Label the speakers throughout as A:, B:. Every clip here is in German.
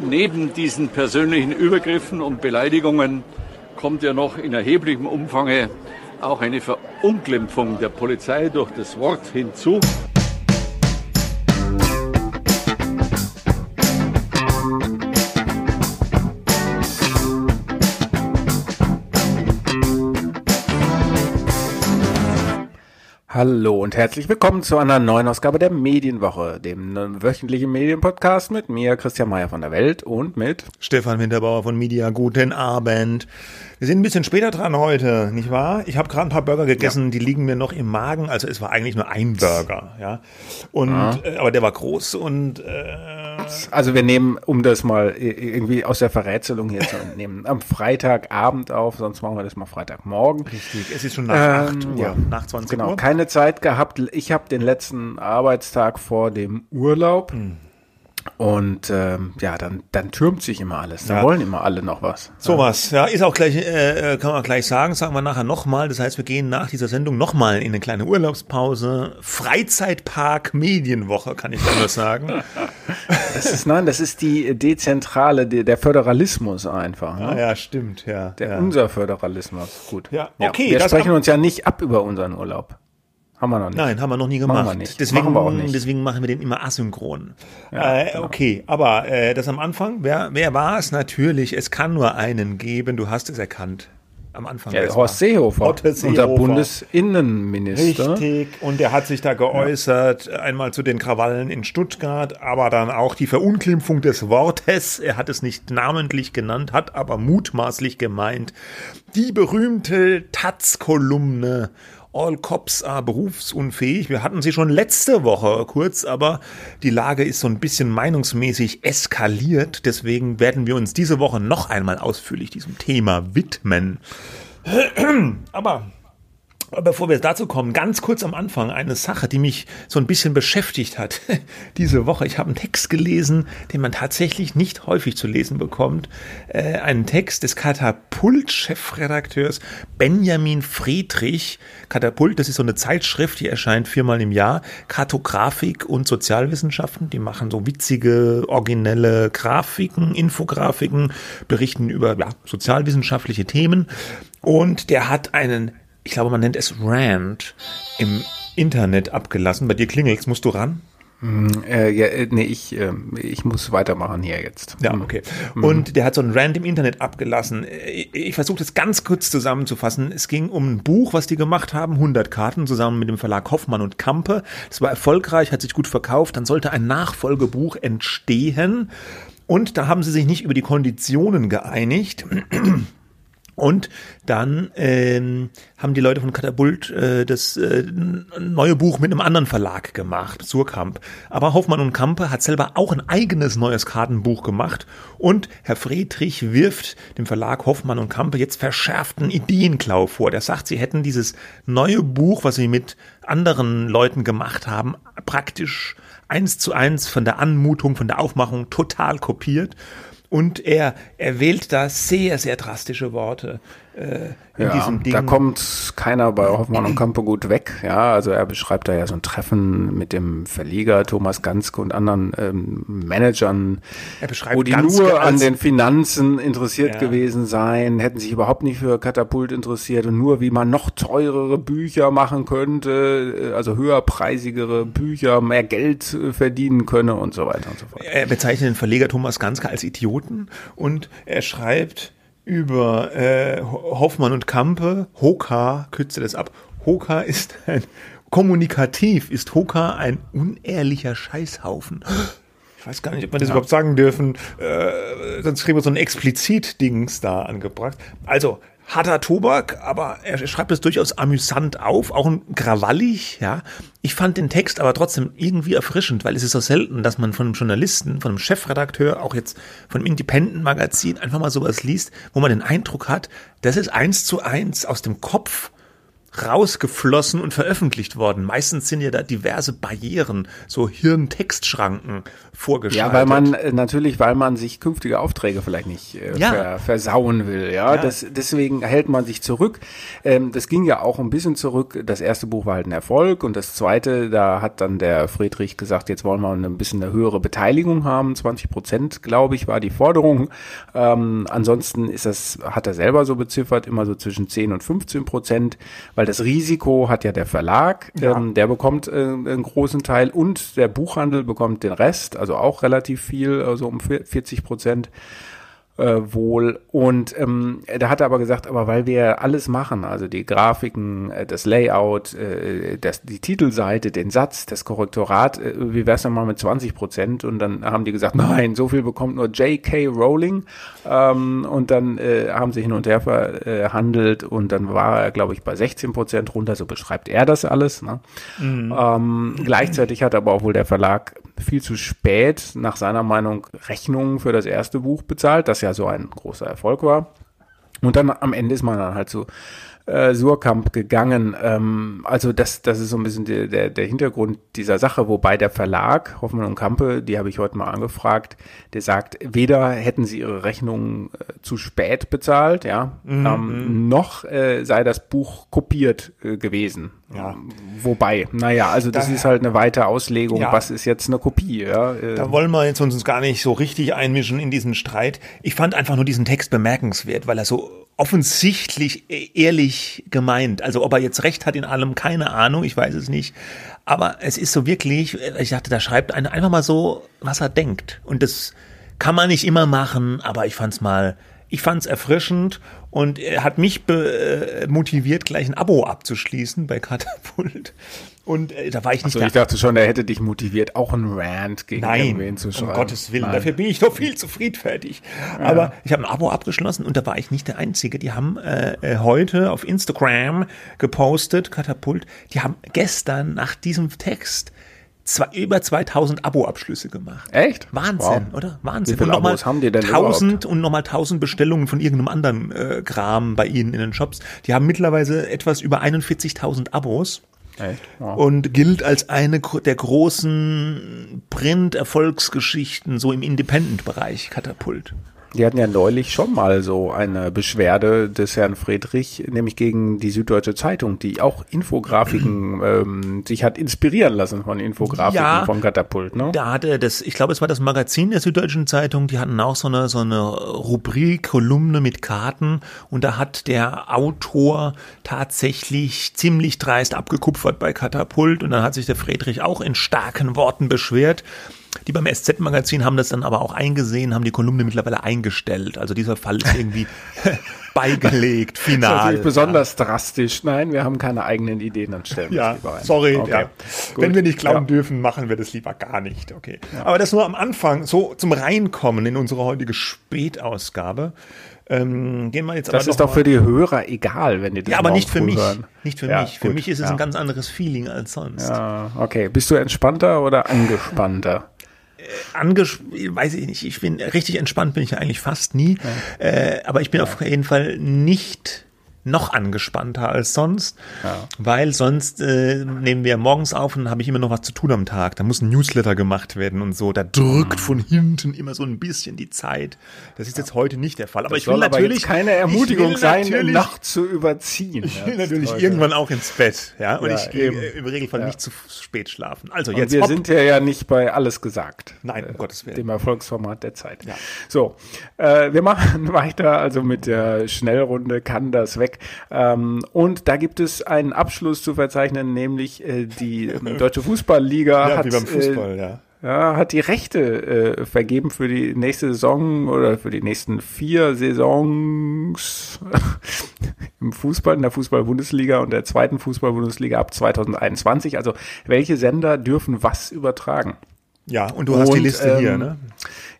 A: neben diesen persönlichen Übergriffen und Beleidigungen kommt ja noch in erheblichem Umfang auch eine Verunglimpfung der Polizei durch das Wort hinzu.
B: Hallo und herzlich willkommen zu einer neuen Ausgabe der Medienwoche, dem wöchentlichen Medienpodcast mit mir, Christian Mayer von der Welt und mit
C: Stefan Winterbauer von Media. Guten Abend. Wir sind ein bisschen später dran heute, nicht wahr? Ich habe gerade ein paar Burger gegessen, ja. die liegen mir noch im Magen. Also es war eigentlich nur ein Burger, ja. Und ja. Äh, aber der war groß und äh,
B: also wir nehmen, um das mal irgendwie aus der Verrätselung hier zu entnehmen, am Freitagabend auf, sonst machen wir das mal Freitagmorgen.
C: Richtig, es ist schon nach ähm, 8 Uhr, ja,
B: nach 20 genau, Uhr. Genau, keine Zeit gehabt. Ich habe den letzten Arbeitstag vor dem Urlaub. Hm. Und ähm, ja, dann, dann türmt sich immer alles. Da ja. wollen immer alle noch was.
C: Sowas, ja, ist auch gleich, äh, äh, kann man gleich sagen, sagen wir nachher nochmal. Das heißt, wir gehen nach dieser Sendung nochmal in eine kleine Urlaubspause. Freizeitpark Medienwoche, kann ich nur sagen.
B: das ist, nein, das ist die Dezentrale, der Föderalismus einfach.
C: Ne? Ah, ja, stimmt, ja.
B: Der
C: ja.
B: unser Föderalismus. Gut.
C: Ja, okay.
B: Wir sprechen uns ja nicht ab über unseren Urlaub.
C: Haben wir noch nicht. Nein, haben wir noch nie gemacht. Machen wir nicht. Deswegen, machen wir auch nicht. deswegen machen wir den immer asynchron. Ja, äh, genau. Okay, aber äh, das am Anfang, wer, wer war es? Natürlich, es kann nur einen geben, du hast es erkannt. Am Anfang.
B: Ja, Horst Seehofer, Horst Seehofer, unser Bundesinnenminister.
C: Richtig, und der hat sich da geäußert, ja. einmal zu den Krawallen in Stuttgart, aber dann auch die Verunglimpfung des Wortes. Er hat es nicht namentlich genannt, hat aber mutmaßlich gemeint, die berühmte Taz-Kolumne All Cops are berufsunfähig. Wir hatten sie schon letzte Woche kurz, aber die Lage ist so ein bisschen meinungsmäßig eskaliert. Deswegen werden wir uns diese Woche noch einmal ausführlich diesem Thema widmen. Aber Bevor wir dazu kommen, ganz kurz am Anfang eine Sache, die mich so ein bisschen beschäftigt hat diese Woche. Ich habe einen Text gelesen, den man tatsächlich nicht häufig zu lesen bekommt. Äh, einen Text des Katapult-Chefredakteurs Benjamin Friedrich. Katapult, das ist so eine Zeitschrift, die erscheint viermal im Jahr. Kartografik und Sozialwissenschaften. Die machen so witzige, originelle Grafiken, Infografiken, berichten über ja, sozialwissenschaftliche Themen. Und der hat einen ich glaube, man nennt es Rant im Internet abgelassen. Bei dir klingelt's, musst du ran?
B: Hm, äh, ja, äh, nee, ich, äh, ich muss weitermachen hier jetzt.
C: Ja, hm. okay. Mhm. Und der hat so ein Rant im Internet abgelassen. Ich, ich versuche das ganz kurz zusammenzufassen. Es ging um ein Buch, was die gemacht haben, 100 Karten, zusammen mit dem Verlag Hoffmann und Kampe. Es war erfolgreich, hat sich gut verkauft. Dann sollte ein Nachfolgebuch entstehen. Und da haben sie sich nicht über die Konditionen geeinigt. Und dann ähm, haben die Leute von Katapult äh, das äh, neue Buch mit einem anderen Verlag gemacht, Surkamp. Aber Hoffmann und Kampe hat selber auch ein eigenes neues Kartenbuch gemacht. Und Herr Friedrich wirft dem Verlag Hoffmann und Kampe jetzt verschärften Ideenklau vor. Der sagt, sie hätten dieses neue Buch, was sie mit anderen Leuten gemacht haben, praktisch eins zu eins von der Anmutung, von der Aufmachung total kopiert. Und er, er wählt da sehr, sehr drastische Worte
B: äh, in ja, diesem Ding. Da kommt keiner bei Hoffmann und Kampe gut weg. Ja, also er beschreibt da ja so ein Treffen mit dem Verleger Thomas Ganske und anderen ähm, Managern, wo die Ganske nur an den Finanzen interessiert ja. gewesen seien, hätten sich überhaupt nicht für Katapult interessiert und nur wie man noch teurere Bücher machen könnte, äh, also höherpreisigere Bücher, mehr Geld äh, verdienen könne und so weiter und so fort.
C: Er bezeichnet den Verleger Thomas Ganske als Idioten und er schreibt, über äh, Hoffmann und Kampe. Hoka kürze das ab. Hoka ist ein kommunikativ ist Hoka ein unehrlicher Scheißhaufen. Ich weiß gar nicht, ob wir das ja. überhaupt sagen dürfen. Äh, sonst kriegen wir so ein Explizit-Dings da angebracht. Also, harter Tobak, aber er schreibt es durchaus amüsant auf, auch ein krawallig, ja. Ich fand den Text aber trotzdem irgendwie erfrischend, weil es ist so selten, dass man von einem Journalisten, von einem Chefredakteur, auch jetzt von einem Independent-Magazin einfach mal sowas liest, wo man den Eindruck hat, das ist eins zu eins aus dem Kopf rausgeflossen und veröffentlicht worden. Meistens sind ja da diverse Barrieren, so Hirntextschranken vorgeschaltet.
B: Ja, weil man äh, natürlich, weil man sich künftige Aufträge vielleicht nicht äh, ja. ver, versauen will. Ja, ja. Das, deswegen hält man sich zurück. Ähm, das ging ja auch ein bisschen zurück. Das erste Buch war halt ein Erfolg und das zweite, da hat dann der Friedrich gesagt, jetzt wollen wir ein bisschen eine höhere Beteiligung haben. 20 Prozent, glaube ich, war die Forderung. Ähm, ansonsten ist das, hat er selber so beziffert, immer so zwischen 10 und 15 Prozent weil das Risiko hat ja der Verlag, ja. Ähm, der bekommt äh, einen großen Teil und der Buchhandel bekommt den Rest, also auch relativ viel, also um 40 Prozent äh, wohl. Und ähm, da hat er aber gesagt, aber weil wir alles machen, also die Grafiken, äh, das Layout, äh, das, die Titelseite, den Satz, das Korrektorat, äh, wie wär's denn mal mit 20 Prozent? Und dann haben die gesagt, nein, so viel bekommt nur J.K. Rowling. Ähm, und dann äh, haben sie hin und her verhandelt und dann war er, glaube ich, bei 16 Prozent runter, so beschreibt er das alles. Ne? Mhm. Ähm, gleichzeitig hat aber auch wohl der Verlag viel zu spät nach seiner Meinung Rechnungen für das erste Buch bezahlt, das ja so ein großer Erfolg war. Und dann am Ende ist man dann halt so äh, Surkamp gegangen. Ähm, also das, das ist so ein bisschen der, der, der Hintergrund dieser Sache, wobei der Verlag, Hoffmann und Kampe, die habe ich heute mal angefragt, der sagt, weder hätten sie ihre Rechnungen äh, zu spät bezahlt, ja, mhm. ähm, noch äh, sei das Buch kopiert äh, gewesen. Ja. Wobei, naja, also das da, ist halt eine weite Auslegung, ja. was ist jetzt eine Kopie, ja.
C: Äh. Da wollen wir jetzt uns gar nicht so richtig einmischen in diesen Streit. Ich fand einfach nur diesen Text bemerkenswert, weil er so offensichtlich ehrlich gemeint. Also ob er jetzt recht hat in allem, keine Ahnung, ich weiß es nicht. Aber es ist so wirklich, ich dachte, da schreibt einer einfach mal so, was er denkt. Und das kann man nicht immer machen, aber ich fand's mal, ich fand's erfrischend und er hat mich äh, motiviert, gleich ein Abo abzuschließen bei Katapult. Und äh, da war ich nicht.
B: Also ich dachte schon, er hätte dich motiviert, auch ein Rant gegen Nein, irgendwen zu schreiben.
C: Um Gottes Willen, Nein. dafür bin ich doch viel zu friedfertig. Ja. Aber ich habe ein Abo abgeschlossen und da war ich nicht der Einzige. Die haben äh, äh heute auf Instagram gepostet, Katapult, die haben gestern nach diesem Text zwei, über 2000 Abo-Abschlüsse gemacht.
B: Echt?
C: Wahnsinn, wow. oder? Wahnsinn.
B: Wie viele und Abos haben die denn
C: 1000 und nochmal 1000 Bestellungen von irgendeinem anderen äh, Kram bei ihnen in den Shops. Die haben mittlerweile etwas über 41.000 Abos. Echt? Wow. Und gilt als eine der großen Print-Erfolgsgeschichten so im Independent-Bereich Katapult.
B: Die hatten ja neulich schon mal so eine Beschwerde des Herrn Friedrich, nämlich gegen die Süddeutsche Zeitung, die auch Infografiken ähm, sich hat inspirieren lassen von Infografiken ja, von Katapult. Ne?
C: Da hatte das, ich glaube, es war das Magazin der Süddeutschen Zeitung, die hatten auch so eine so eine Rubrik, Kolumne mit Karten und da hat der Autor tatsächlich ziemlich dreist abgekupfert bei Katapult und dann hat sich der Friedrich auch in starken Worten beschwert. Die beim SZ-Magazin haben das dann aber auch eingesehen, haben die Kolumne mittlerweile eingestellt. Also dieser Fall ist irgendwie beigelegt, final. Das ist natürlich
B: besonders ja. drastisch. Nein, wir haben keine eigenen Ideen, dann stellen wir
C: ja, lieber ein. Sorry, okay. ja. Wenn wir nicht glauben ja. dürfen, machen wir das lieber gar nicht. Okay. Aber das nur am Anfang, so zum Reinkommen in unsere heutige Spätausgabe. Ähm, gehen wir jetzt
B: das ist doch für die Hörer egal, wenn die das
C: Ja, aber nicht für mich. Hören. Nicht für ja, mich. Für gut, mich ist es ja. ein ganz anderes Feeling als sonst.
B: Ja, okay. Bist du entspannter oder angespannter?
C: Anges weiß ich nicht, ich bin richtig entspannt bin ich ja eigentlich fast nie, ja. äh, aber ich bin ja. auf jeden Fall nicht noch angespannter als sonst, ja. weil sonst äh, nehmen wir morgens auf und habe ich immer noch was zu tun am Tag. Da muss ein Newsletter gemacht werden und so. Da drückt mhm. von hinten immer so ein bisschen die Zeit. Das ist jetzt heute nicht der Fall. Aber das ich will natürlich
B: keine Ermutigung sein, noch zu überziehen.
C: Ich will natürlich heute. irgendwann auch ins Bett, ja. Und ja, ich gehe im Regelfall nicht zu spät schlafen. Also jetzt.
B: Und wir hopp. sind ja ja nicht bei alles gesagt.
C: Nein, um äh, Gottes Willen.
B: Dem Erfolgsformat der Zeit. Ja. So, äh, wir machen weiter. Also mit der Schnellrunde kann das weg. Ähm, und da gibt es einen Abschluss zu verzeichnen, nämlich äh, die ähm, Deutsche Fußballliga ja, hat, wie beim Fußball, äh, ja. Ja, hat die Rechte äh, vergeben für die nächste Saison oder für die nächsten vier Saisons im Fußball, in der Fußball-Bundesliga und der zweiten Fußball-Bundesliga ab 2021. Also welche Sender dürfen was übertragen?
C: Ja, und du hast und, die Liste ähm, hier, ne?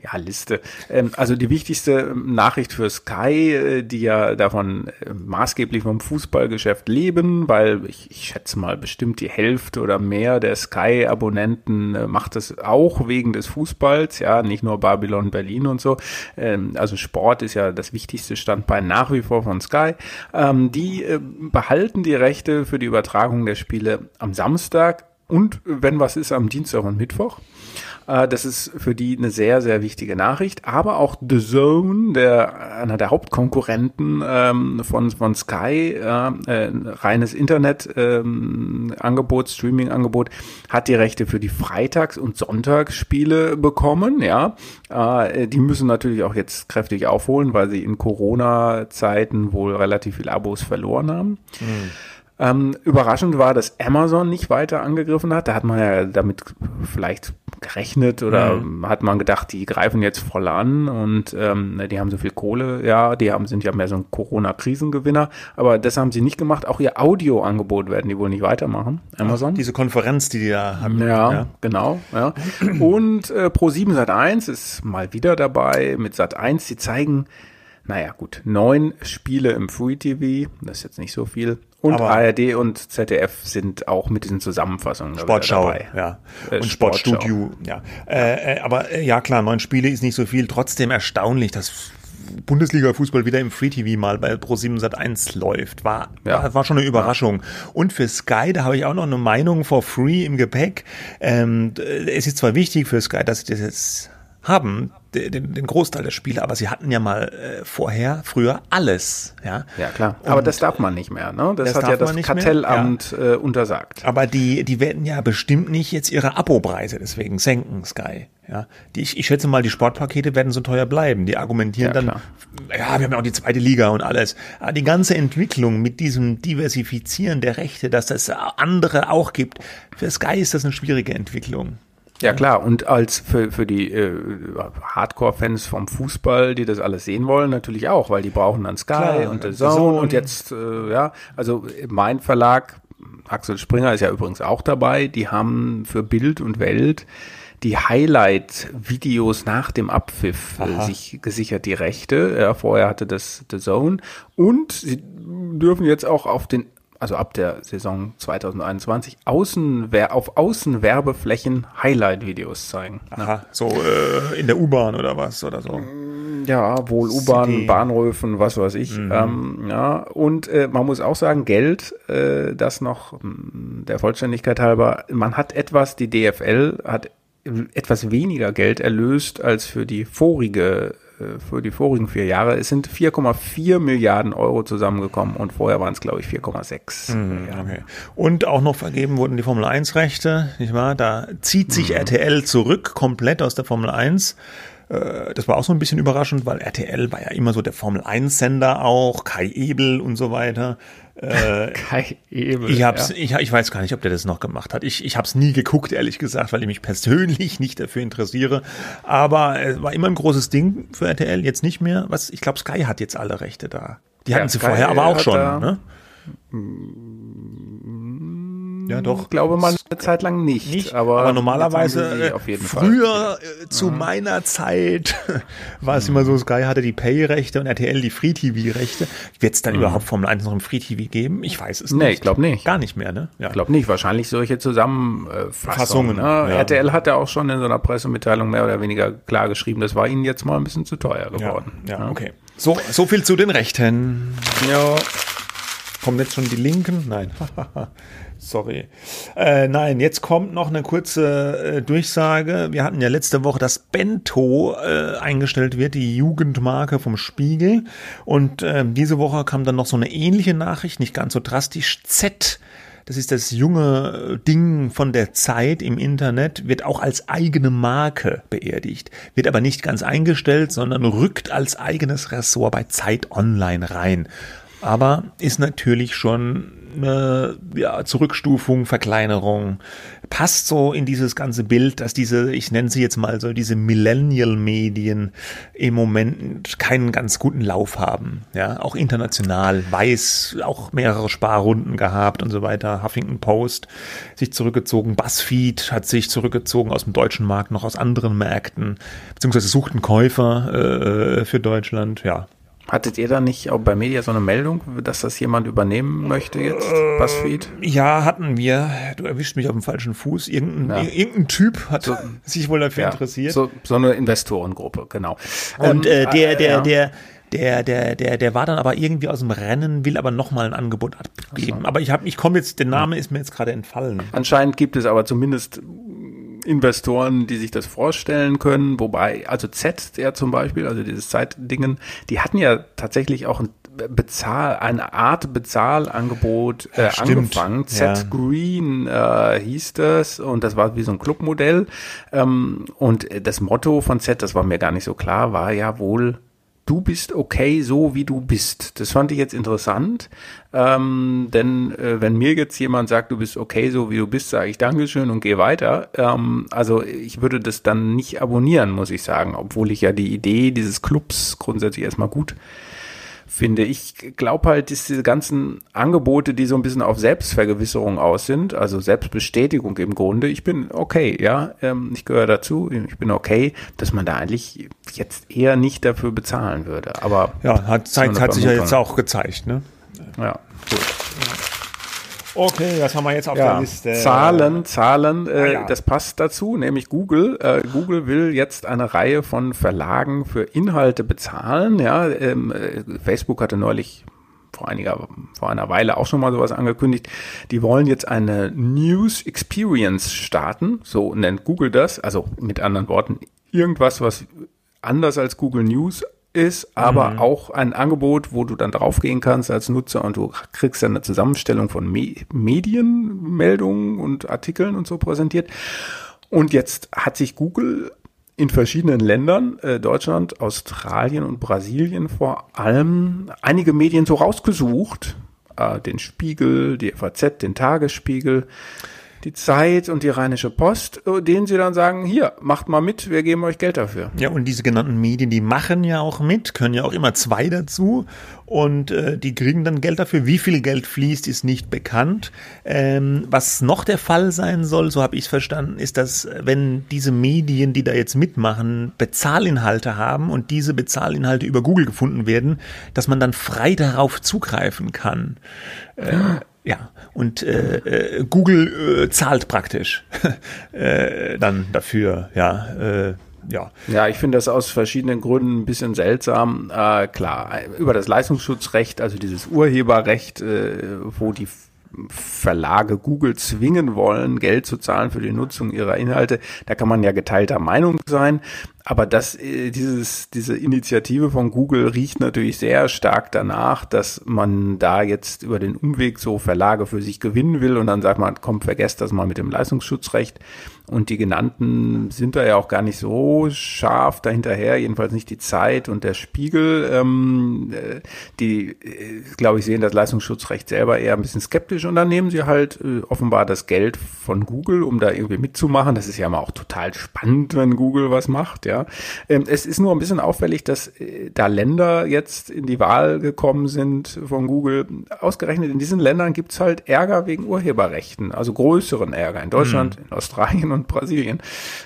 B: Ja, Liste. Ähm, also die wichtigste Nachricht für Sky, äh, die ja davon äh, maßgeblich vom Fußballgeschäft leben, weil ich, ich schätze mal bestimmt die Hälfte oder mehr der Sky-Abonnenten äh, macht es auch wegen des Fußballs, ja, nicht nur Babylon Berlin und so. Ähm, also Sport ist ja das wichtigste Standbein nach wie vor von Sky. Ähm, die behalten die Rechte für die Übertragung der Spiele am Samstag und wenn was ist am Dienstag und Mittwoch. Äh, das ist für die eine sehr, sehr wichtige Nachricht. Aber auch The Zone, der, einer der Hauptkonkurrenten ähm, von, von Sky, äh, reines Internet-Angebot, ähm, Streaming-Angebot, hat die Rechte für die Freitags- und Sonntagsspiele bekommen. Ja, äh, Die müssen natürlich auch jetzt kräftig aufholen, weil sie in Corona-Zeiten wohl relativ viel Abos verloren haben. Mhm. Ähm, überraschend war, dass Amazon nicht weiter angegriffen hat. Da hat man ja damit vielleicht gerechnet oder mhm. hat man gedacht, die greifen jetzt voll an und ähm, die haben so viel Kohle. Ja, die haben, sind ja mehr so ein Corona-Krisengewinner. Aber das haben sie nicht gemacht. Auch ihr Audioangebot werden die wohl nicht weitermachen. Amazon.
C: Ach, diese Konferenz, die die da haben.
B: Ja, ja. genau. Ja. Und äh, Pro7 Sat1 ist mal wieder dabei mit Sat1. Sie zeigen naja, gut, neun Spiele im Free TV, das ist jetzt nicht so viel. Und Aber ARD und ZDF sind auch mit diesen Zusammenfassungen
C: Sportschau, dabei. ja. Äh, und Sportstudio, ja. Äh, äh, aber äh, ja, klar, neun Spiele ist nicht so viel. Trotzdem erstaunlich, dass Bundesliga-Fußball wieder im Free TV mal bei Pro7 Sat 1 läuft. War, ja. war, war, schon eine Überraschung. Und für Sky, da habe ich auch noch eine Meinung for free im Gepäck. Ähm, es ist zwar wichtig für Sky, dass sie das jetzt haben, den, den Großteil der Spiele, aber sie hatten ja mal äh, vorher, früher alles. Ja,
B: ja klar. Aber Und das darf man nicht mehr. Ne? Das, das hat ja das Kartellamt ja. äh, untersagt.
C: Aber die, die werden ja bestimmt nicht jetzt ihre Abopreise deswegen senken, Sky. Ja, die, ich, ich schätze mal, die Sportpakete werden so teuer bleiben. Die argumentieren ja, dann, klar. ja, wir haben ja auch die zweite Liga und alles. Aber die ganze Entwicklung mit diesem Diversifizieren der Rechte, dass es andere auch gibt, für Sky ist das eine schwierige Entwicklung.
B: Ja klar, und als für, für die äh, Hardcore-Fans vom Fußball, die das alles sehen wollen, natürlich auch, weil die brauchen dann Sky klar, und The Zone, Zone und jetzt, äh, ja, also mein Verlag, Axel Springer ist ja übrigens auch dabei, die haben für Bild und Welt die Highlight-Videos nach dem Abpfiff äh, sich gesichert, die Rechte. Ja, vorher hatte das The Zone. Und sie dürfen jetzt auch auf den also ab der Saison 2021, Außenwer auf Außenwerbeflächen Highlight-Videos zeigen.
C: Aha, so äh, in der U-Bahn oder was oder so.
B: Mm, ja, wohl U-Bahn, Bahnhöfen, was weiß ich. Mhm. Ähm, ja, und äh, man muss auch sagen, Geld, äh, das noch mm, der Vollständigkeit halber, man hat etwas, die DFL hat etwas weniger Geld erlöst als für die vorige für die vorigen vier Jahre. Es sind 4,4 Milliarden Euro zusammengekommen und vorher waren es, glaube ich, 4,6 mhm,
C: okay. Und auch noch vergeben wurden die Formel 1 Rechte, nicht wahr? Da zieht sich mhm. RTL zurück, komplett aus der Formel 1 äh, das war auch so ein bisschen überraschend, weil RTL war ja immer so der Formel 1 Sender auch, Kai Ebel und so weiter.
B: Äh, Kai Ebel.
C: Ich, hab's, ja. ich, ich weiß gar nicht, ob der das noch gemacht hat. Ich, ich habe es nie geguckt, ehrlich gesagt, weil ich mich persönlich nicht dafür interessiere. Aber es war immer ein großes Ding für RTL, jetzt nicht mehr. Was? Ich glaube, Sky hat jetzt alle Rechte da. Die hatten ja, sie Sky vorher aber auch schon. Ne?
B: Ja, doch. Ich glaube mal eine Zeit lang nicht. nicht
C: aber, aber normalerweise früher Fall. Äh, zu mhm. meiner Zeit war es mhm. immer so, Sky hatte die Pay-Rechte und RTL die Free-TV-Rechte. Wird es dann mhm. überhaupt Formel 1 noch im Free-TV geben? Ich weiß es nee, nicht. Nee,
B: ich glaube nicht.
C: Gar nicht mehr, ne?
B: Ja. Ich glaube nicht. Wahrscheinlich solche Zusammenfassungen. Ne? Ja. RTL hat ja auch schon in so einer Pressemitteilung mehr oder weniger klar geschrieben, das war ihnen jetzt mal ein bisschen zu teuer geworden.
C: Ja, ja, ja. okay. So, so viel zu den Rechten. Ja. Kommen jetzt schon die Linken? Nein. Sorry. Äh, nein, jetzt kommt noch eine kurze äh, Durchsage. Wir hatten ja letzte Woche, dass Bento äh, eingestellt wird, die Jugendmarke vom Spiegel. Und äh, diese Woche kam dann noch so eine ähnliche Nachricht, nicht ganz so drastisch. Z das ist das junge Ding von der Zeit im Internet, wird auch als eigene Marke beerdigt, wird aber nicht ganz eingestellt, sondern rückt als eigenes Ressort bei Zeit Online rein. Aber ist natürlich schon eine ja, Zurückstufung, Verkleinerung. Passt so in dieses ganze Bild, dass diese, ich nenne sie jetzt mal so, diese Millennial-Medien im Moment keinen ganz guten Lauf haben. Ja, auch international, weiß, auch mehrere Sparrunden gehabt und so weiter. Huffington Post sich zurückgezogen, BuzzFeed hat sich zurückgezogen aus dem deutschen Markt, noch aus anderen Märkten, beziehungsweise suchten Käufer äh, für Deutschland. Ja,
B: Hattet ihr da nicht auch bei Media so eine Meldung, dass das jemand übernehmen möchte jetzt, äh, BuzzFeed?
C: Ja, hatten wir. Du erwischt mich auf dem falschen Fuß. Irgendein, ja. irgendein Typ hat so, sich wohl dafür ja, interessiert.
B: So, so eine Investorengruppe, genau.
C: Und ähm, äh, der, der, ja. der, der, der, der, der war dann aber irgendwie aus dem Rennen, will aber nochmal ein Angebot abgeben. So. Aber ich habe, ich komme jetzt, der Name ist mir jetzt gerade entfallen.
B: Anscheinend gibt es aber zumindest Investoren, die sich das vorstellen können, wobei, also Z ja zum Beispiel, also dieses Zeitdingen, die hatten ja tatsächlich auch ein Bezahl, eine Art Bezahlangebot äh, angefangen. Z ja. Green äh, hieß das und das war wie so ein Clubmodell. Ähm, und das Motto von Z, das war mir gar nicht so klar, war ja wohl du bist okay so, wie du bist. Das fand ich jetzt interessant, ähm, denn äh, wenn mir jetzt jemand sagt, du bist okay so, wie du bist, sage ich Dankeschön und gehe weiter. Ähm, also ich würde das dann nicht abonnieren, muss ich sagen, obwohl ich ja die Idee dieses Clubs grundsätzlich erstmal gut finde. Ich glaube halt, dass diese ganzen Angebote, die so ein bisschen auf Selbstvergewisserung aus sind, also Selbstbestätigung im Grunde, ich bin okay, ja, ähm, ich gehöre dazu, ich bin okay, dass man da eigentlich jetzt eher nicht dafür bezahlen würde. Aber
C: ja, hat, hat sich ja jetzt auch gezeigt, ne?
B: Ja, gut.
C: Okay, was haben wir jetzt auf ja, der Liste?
B: Zahlen, Zahlen, äh, ah, ja. das passt dazu, nämlich Google. Äh, Google will jetzt eine Reihe von Verlagen für Inhalte bezahlen. Ja, ähm, äh, Facebook hatte neulich vor einiger, vor einer Weile auch schon mal sowas angekündigt. Die wollen jetzt eine News Experience starten, so nennt Google das. Also mit anderen Worten, irgendwas, was anders als Google News ist, aber mhm. auch ein Angebot, wo du dann draufgehen kannst als Nutzer und du kriegst dann eine Zusammenstellung von Me Medienmeldungen und Artikeln und so präsentiert. Und jetzt hat sich Google in verschiedenen Ländern, äh, Deutschland, Australien und Brasilien vor allem, einige Medien so rausgesucht, äh, den Spiegel, die FAZ, den Tagesspiegel, die Zeit und die Rheinische Post, äh, denen sie dann sagen, hier, macht mal mit, wir geben euch Geld dafür.
C: Ja, und diese genannten Medien, die machen ja auch mit, können ja auch immer zwei dazu und äh, die kriegen dann Geld dafür. Wie viel Geld fließt, ist nicht bekannt. Ähm, was noch der Fall sein soll, so habe ich es verstanden, ist, dass wenn diese Medien, die da jetzt mitmachen, Bezahlinhalte haben und diese Bezahlinhalte über Google gefunden werden, dass man dann frei darauf zugreifen kann. Äh, ja, und äh, äh, Google äh, zahlt praktisch äh, dann dafür, ja. Äh, ja.
B: ja, ich finde das aus verschiedenen Gründen ein bisschen seltsam. Äh, klar, über das Leistungsschutzrecht, also dieses Urheberrecht, äh, wo die Verlage Google zwingen wollen, Geld zu zahlen für die Nutzung ihrer Inhalte, da kann man ja geteilter Meinung sein. Aber das, äh, dieses, diese Initiative von Google riecht natürlich sehr stark danach, dass man da jetzt über den Umweg so Verlage für sich gewinnen will und dann sagt man, komm, vergesst das mal mit dem Leistungsschutzrecht. Und die genannten sind da ja auch gar nicht so scharf dahinterher, jedenfalls nicht die Zeit und der Spiegel. Ähm, äh, die, äh, glaube ich, sehen das Leistungsschutzrecht selber eher ein bisschen skeptisch und dann nehmen sie halt äh, offenbar das Geld von Google, um da irgendwie mitzumachen. Das ist ja mal auch total spannend, wenn Google was macht, ja. Ähm, es ist nur ein bisschen auffällig, dass äh, da Länder jetzt in die Wahl gekommen sind von Google. Ausgerechnet in diesen Ländern gibt's halt Ärger wegen Urheberrechten, also größeren Ärger in Deutschland, mhm. in Australien und und Brasilien.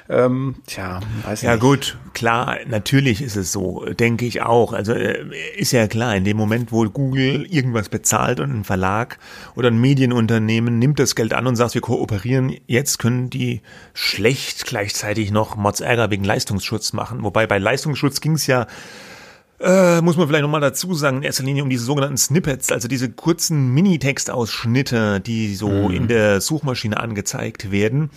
B: Ähm, tja,
C: weiß ja, nicht. Ja gut, klar, natürlich ist es so, denke ich auch. Also äh, ist ja klar, in dem Moment, wo Google irgendwas bezahlt und ein Verlag oder ein Medienunternehmen nimmt das Geld an und sagt, wir kooperieren, jetzt können die schlecht gleichzeitig noch Mods Ärger wegen Leistungsschutz machen. Wobei bei Leistungsschutz ging es ja äh, muss man vielleicht nochmal dazu sagen, in erster Linie um diese sogenannten Snippets, also diese kurzen Minitextausschnitte, die so mhm. in der Suchmaschine angezeigt werden.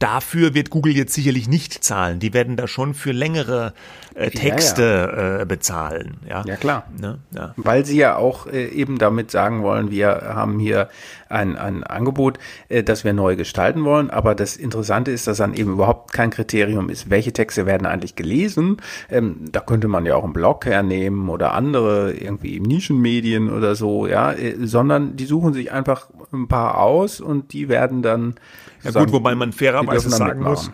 C: Dafür wird Google jetzt sicherlich nicht zahlen. Die werden da schon für längere äh, Texte ja, ja. Äh, bezahlen. Ja,
B: ja klar. Ne? Weil sie ja auch äh, eben damit sagen wollen, wir haben hier ein, ein Angebot, äh, das wir neu gestalten wollen. Aber das Interessante ist, dass dann eben überhaupt kein Kriterium ist, welche Texte werden eigentlich gelesen. Ähm, da könnte man ja auch einen Blog hernehmen oder andere irgendwie Nischenmedien oder so, ja, äh, sondern die suchen sich einfach ein paar aus und die werden dann.
C: Ja gut, wobei man fairerweise sagen muss,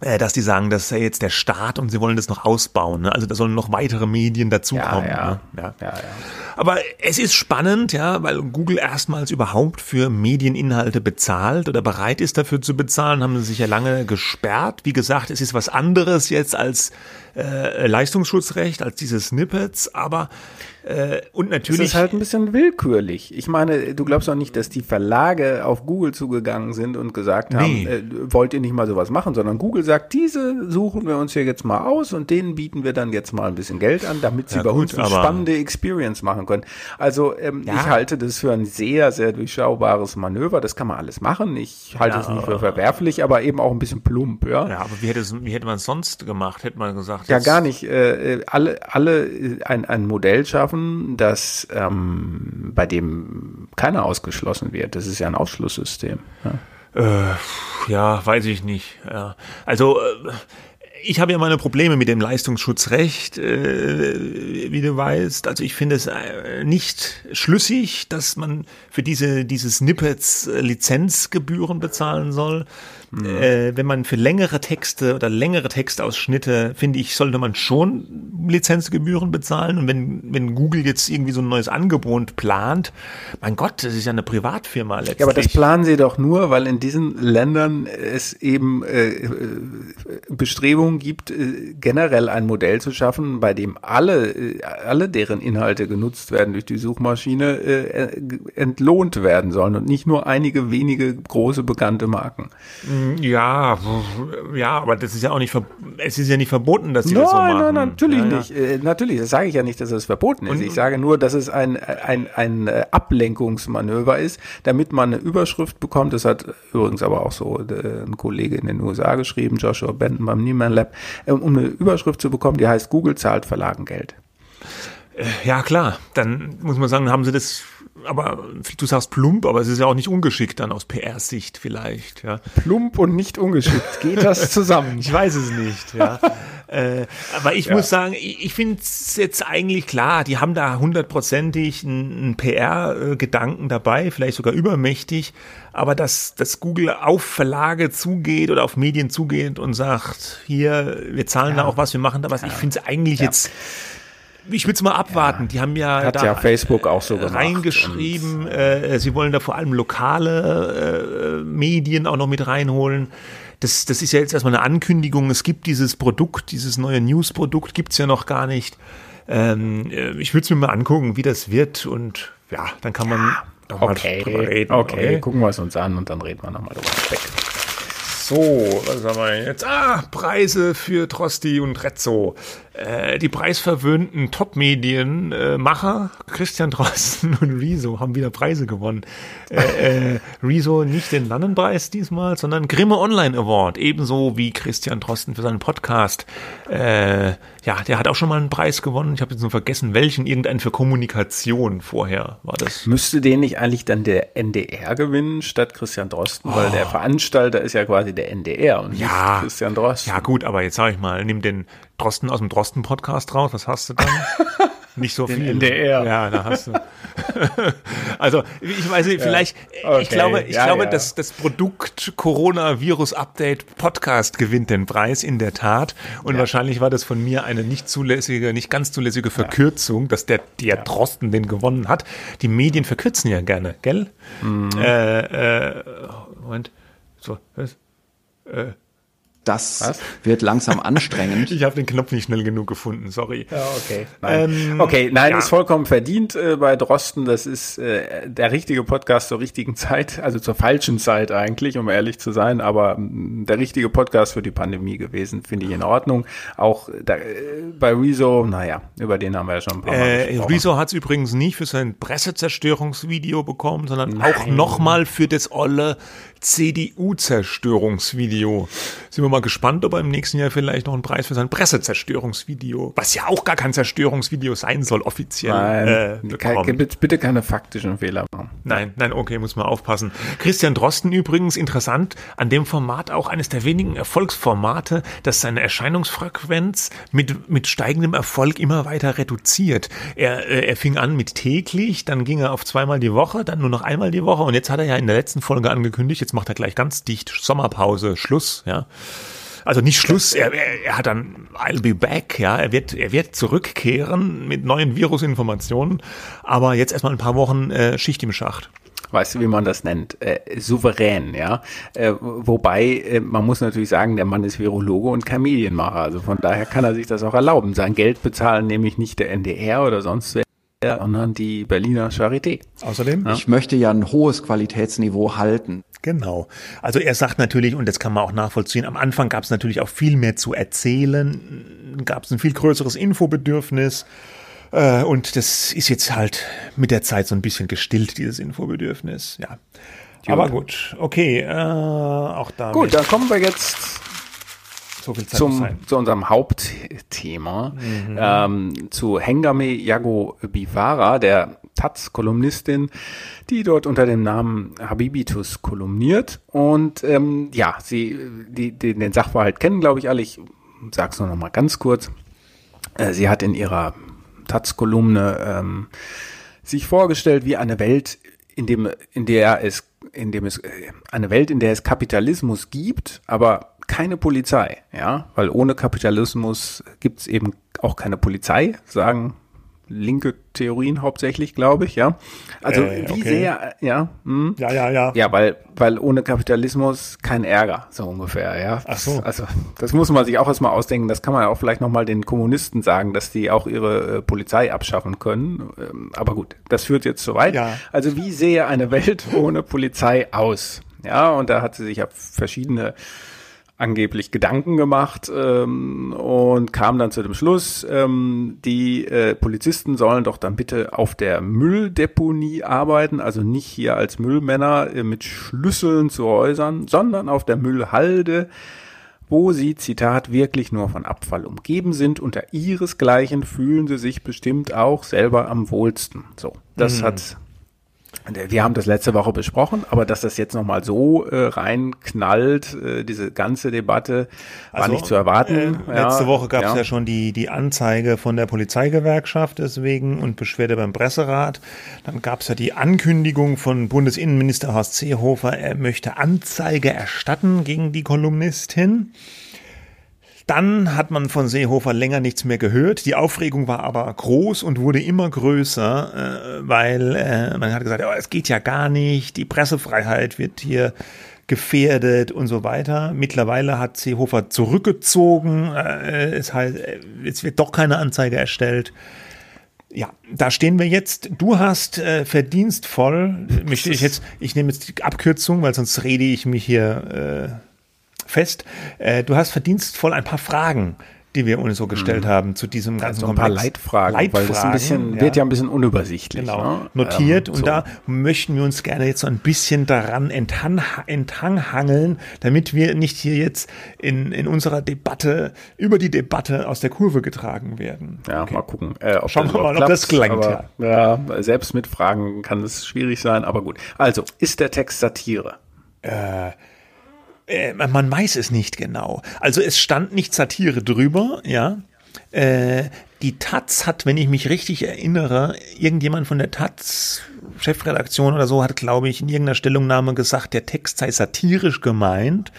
C: äh, dass die sagen, das ist ja jetzt der Start und sie wollen das noch ausbauen. Ne? Also da sollen noch weitere Medien dazukommen.
B: Ja, ja.
C: Ne? Ja. Aber es ist spannend, ja, weil Google erstmals überhaupt für Medieninhalte bezahlt oder bereit ist dafür zu bezahlen, haben sie sich ja lange gesperrt. Wie gesagt, es ist was anderes jetzt als äh, Leistungsschutzrecht, als diese Snippets, aber äh, und natürlich. Es
B: ist halt ein bisschen willkürlich. Ich meine, du glaubst doch nicht, dass die Verlage auf Google zugegangen sind und gesagt haben, nee. äh, wollt ihr nicht mal sowas machen, sondern Google sagt, diese suchen wir uns hier jetzt mal aus und denen bieten wir dann jetzt mal ein bisschen Geld an, damit sie ja, bei gut, uns eine spannende Experience machen können. Also ähm, ja. ich halte das für ein sehr, sehr durchschaubares Manöver. Das kann man alles machen. Ich halte ja, es nicht für verwerflich, aber eben auch ein bisschen plump. Ja,
C: ja aber wie hätte, wie hätte man es sonst gemacht? Hätte man gesagt.
B: Ja, gar nicht. Äh, äh alle, alle äh, ein, ein Modell schaffen, schaffen, dass ähm, bei dem keiner ausgeschlossen wird. Das ist ja ein Ausschlusssystem.
C: Ja, äh, ja weiß ich nicht. Ja. Also äh, ich habe ja meine Probleme mit dem Leistungsschutzrecht, äh, wie du weißt. Also ich finde es äh, nicht schlüssig, dass man für diese, diese Snippets äh, Lizenzgebühren bezahlen soll. Mhm. Äh, wenn man für längere Texte oder längere Textausschnitte, finde ich, sollte man schon Lizenzgebühren bezahlen. Und wenn, wenn Google jetzt irgendwie so ein neues Angebot plant, mein Gott, das ist ja eine Privatfirma letztlich.
B: Ja, aber das planen sie doch nur, weil in diesen Ländern es eben äh, Bestrebungen gibt, äh, generell ein Modell zu schaffen, bei dem alle, äh, alle deren Inhalte genutzt werden durch die Suchmaschine, äh, entlohnt werden sollen und nicht nur einige wenige große bekannte Marken.
C: Mhm. Ja, ja, aber das ist ja auch nicht, es ist ja nicht verboten, dass sie no, das so machen. Nein,
B: nein, natürlich ja, nicht. Äh, natürlich, das sage ich ja nicht, dass es verboten ist. Und, ich sage nur, dass es ein, ein, ein äh, Ablenkungsmanöver ist, damit man eine Überschrift bekommt. Das hat übrigens aber auch so äh, ein Kollege in den USA geschrieben, Joshua Benton beim Nieman Lab, um eine Überschrift zu bekommen, die heißt, Google zahlt Verlagen Geld.
C: Ja, klar. Dann muss man sagen, haben sie das aber du sagst plump, aber es ist ja auch nicht ungeschickt dann aus PR-Sicht vielleicht. Ja.
B: Plump und nicht ungeschickt, geht das zusammen?
C: ich weiß es nicht. Ja. äh, aber ich ja. muss sagen, ich, ich finde es jetzt eigentlich klar, die haben da hundertprozentig einen PR-Gedanken dabei, vielleicht sogar übermächtig, aber dass, dass Google auf Verlage zugeht oder auf Medien zugeht und sagt, hier, wir zahlen ja. da auch was, wir machen da was, ich finde es eigentlich jetzt ich will es mal abwarten. Ja, die haben ja
B: hat da ja Facebook auch so
C: gemacht reingeschrieben. Äh, sie wollen da vor allem lokale äh, Medien auch noch mit reinholen. Das, das ist ja jetzt erstmal eine Ankündigung. Es gibt dieses Produkt, dieses neue News-Produkt gibt's ja noch gar nicht. Ähm, äh, ich würde es mir mal angucken, wie das wird und ja, dann kann man ja,
B: okay, drüber reden. Okay, okay, gucken wir es uns an und dann reden wir nochmal drüber. Weg.
C: So, was haben wir jetzt? Ah, Preise für Trosti und Rezzo. Äh, die preisverwöhnten Top-Medienmacher äh, Christian Drosten und Rezo haben wieder Preise gewonnen. Äh, äh, Rezo nicht den Lannenpreis diesmal, sondern Grimme Online Award, ebenso wie Christian Drosten für seinen Podcast. Äh, ja, der hat auch schon mal einen Preis gewonnen. Ich habe jetzt nur vergessen, welchen. Irgendeinen für Kommunikation vorher war das.
B: Müsste den nicht eigentlich dann der NDR gewinnen statt Christian Drosten? Oh. Weil der Veranstalter ist ja quasi der NDR und
C: ja,
B: nicht Christian Drosten.
C: Ja gut, aber jetzt sage ich mal, nimm den Drosten aus dem Drosten-Podcast raus, was hast du dann? Nicht so Den viel.
B: NDR.
C: Ja, da hast du. also, ich weiß nicht, vielleicht, ja. okay. ich glaube, ich ja, glaube, ja. dass das Produkt Coronavirus Update Podcast gewinnt den Preis in der Tat. Und wahrscheinlich war das von mir eine nicht zulässige, nicht ganz zulässige Verkürzung, dass der, der Drosten den gewonnen hat. Die Medien verkürzen ja gerne, gell? Mhm. Äh, äh, Moment. So, was?
B: Äh, das Was? wird langsam anstrengend.
C: ich habe den Knopf nicht schnell genug gefunden, sorry.
B: Ja, okay. Nein, ähm, okay, nein ja. ist vollkommen verdient äh, bei Drosten. Das ist äh, der richtige Podcast zur richtigen Zeit, also zur falschen Zeit eigentlich, um ehrlich zu sein, aber mh, mm, der richtige Podcast für die Pandemie gewesen, finde ich in Ordnung. Auch da, äh, bei Rezo, naja, über den haben wir ja schon ein paar Mal
C: äh, gesprochen. Rezo hat es übrigens nicht für sein Pressezerstörungsvideo bekommen, sondern nein. auch nochmal für das olle CDU-Zerstörungsvideo. Sind wir mal gespannt, ob er im nächsten Jahr vielleicht noch einen Preis für sein Pressezerstörungsvideo, was ja auch gar kein Zerstörungsvideo sein soll, offiziell.
B: Nein, äh, kein, bitte keine faktischen Fehler machen.
C: Nein, nein, okay, muss man aufpassen. Christian Drosten übrigens, interessant, an dem Format auch eines der wenigen Erfolgsformate, das seine Erscheinungsfrequenz mit, mit steigendem Erfolg immer weiter reduziert. Er, äh, er fing an mit täglich, dann ging er auf zweimal die Woche, dann nur noch einmal die Woche und jetzt hat er ja in der letzten Folge angekündigt, jetzt macht er gleich ganz dicht Sommerpause, Schluss, ja. Also nicht Schluss, er, er, er hat dann I'll be back, ja, er wird, er wird zurückkehren mit neuen Virusinformationen, aber jetzt erstmal ein paar Wochen äh, Schicht im Schacht
B: weißt du, wie man das nennt, äh, souverän, ja. Äh, wobei, äh, man muss natürlich sagen, der Mann ist Virologe und kein Medienmacher. Also von daher kann er sich das auch erlauben. Sein Geld bezahlen nämlich nicht der NDR oder sonst wer, sondern die Berliner Charité.
D: Außerdem? Ja? Ich möchte ja ein hohes Qualitätsniveau halten.
C: Genau. Also er sagt natürlich, und das kann man auch nachvollziehen, am Anfang gab es natürlich auch viel mehr zu erzählen, gab es ein viel größeres Infobedürfnis. Äh, und das ist jetzt halt mit der Zeit so ein bisschen gestillt, dieses Infobedürfnis. Ja. Gut. Aber gut, okay, äh, auch da.
B: Gut, dann kommen wir jetzt so zum, zu unserem Hauptthema, mhm. ähm, zu Hengame Yago Bivara, der Taz-Kolumnistin, die dort unter dem Namen Habibitus kolumniert. Und ähm, ja, sie, die, die, den Sachverhalt kennen, glaube ich, alle. Ich sag's nur noch mal ganz kurz. Äh, sie hat in ihrer Taz-Kolumne ähm, sich vorgestellt, wie eine Welt, in dem, in der es, in dem es, äh, eine Welt, in der es Kapitalismus gibt, aber keine Polizei, ja, weil ohne Kapitalismus gibt es eben auch keine Polizei, sagen linke Theorien hauptsächlich, glaube ich, ja. Also äh, wie okay. sehr, ja,
C: hm. ja, ja, ja,
B: ja, weil weil ohne Kapitalismus kein Ärger, so ungefähr, ja.
C: Ach so.
B: Also das muss man sich auch erstmal ausdenken. Das kann man ja auch vielleicht nochmal den Kommunisten sagen, dass die auch ihre äh, Polizei abschaffen können. Ähm, aber gut, das führt jetzt zu weit. Ja. Also wie sehe eine Welt ohne Polizei aus? Ja, und da hat sie sich ja verschiedene angeblich Gedanken gemacht ähm, und kam dann zu dem Schluss, ähm, die äh, Polizisten sollen doch dann bitte auf der Mülldeponie arbeiten, also nicht hier als Müllmänner äh, mit Schlüsseln zu Häusern, sondern auf der Müllhalde, wo sie, Zitat, wirklich nur von Abfall umgeben sind. Unter ihresgleichen fühlen sie sich bestimmt auch selber am wohlsten. So, das mhm. hat wir haben das letzte Woche besprochen, aber dass das jetzt nochmal so äh, reinknallt, äh, diese ganze Debatte, war also, nicht zu erwarten.
C: Äh, letzte ja, Woche gab es ja. ja. schon die, die Anzeige von der Polizeigewerkschaft deswegen und Beschwerde beim Presserat. Dann gab es ja die Ankündigung von Bundesinnenminister Horst Seehofer, er möchte Anzeige erstatten gegen die Kolumnistin. Dann hat man von Seehofer länger nichts mehr gehört. Die Aufregung war aber groß und wurde immer größer, äh, weil äh, man hat gesagt, oh, es geht ja gar nicht, die Pressefreiheit wird hier gefährdet und so weiter. Mittlerweile hat Seehofer zurückgezogen. Äh, es heißt, wird doch keine Anzeige erstellt. Ja, da stehen wir jetzt. Du hast äh, verdienstvoll, möchte ich jetzt, ich nehme jetzt die Abkürzung, weil sonst rede ich mich hier fest. Äh, du hast verdienstvoll ein paar Fragen die wir uns so gestellt mhm. haben zu diesem ganzen
B: also ein paar Leitfragen,
C: Leitfragen, weil das ein bisschen, ja. wird ja ein bisschen unübersichtlich. Genau, ne? notiert ähm, und so. da möchten wir uns gerne jetzt so ein bisschen daran enthang, enthanghangeln, damit wir nicht hier jetzt in, in unserer Debatte über die Debatte aus der Kurve getragen werden.
B: Ja, okay. mal gucken.
C: Äh, Schauen wir mal, klappt, ob das gelangt.
B: Aber, ja. ja, selbst mit Fragen kann es schwierig sein, aber gut. Also, ist der Text Satire?
C: Äh, äh, man weiß es nicht genau. Also es stand nicht Satire drüber, ja. Äh, die Taz hat, wenn ich mich richtig erinnere, irgendjemand von der Taz Chefredaktion oder so hat, glaube ich, in irgendeiner Stellungnahme gesagt, der Text sei satirisch gemeint.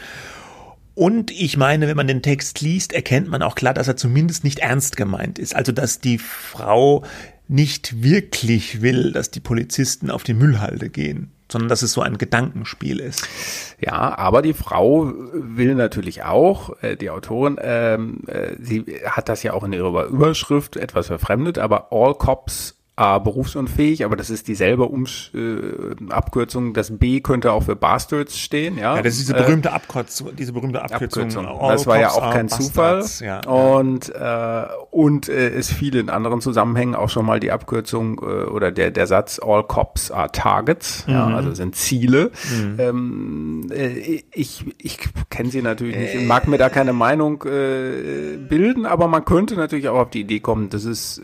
C: Und ich meine, wenn man den Text liest, erkennt man auch klar, dass er zumindest nicht ernst gemeint ist. Also, dass die Frau nicht wirklich will, dass die Polizisten auf die Müllhalde gehen sondern dass es so ein Gedankenspiel ist.
B: Ja, aber die Frau will natürlich auch, äh, die Autorin, ähm, äh, sie hat das ja auch in ihrer Überschrift etwas verfremdet, aber all cops A berufsunfähig, aber das ist dieselbe Umsch äh, Abkürzung. Das B könnte auch für Bastards stehen, ja.
C: Ja, das ist diese äh, berühmte Abkürzung, diese berühmte Abkürzung. Abkürzung.
B: Das war ja auch kein Zufall. Ja, und äh, und äh, es fiel in anderen Zusammenhängen auch schon mal die Abkürzung äh, oder der der Satz All Cops are Targets, mhm. ja, also sind Ziele. Mhm. Ähm, äh, ich ich kenne sie natürlich nicht, ich mag mir da keine Meinung äh, bilden, aber man könnte natürlich auch auf die Idee kommen, das ist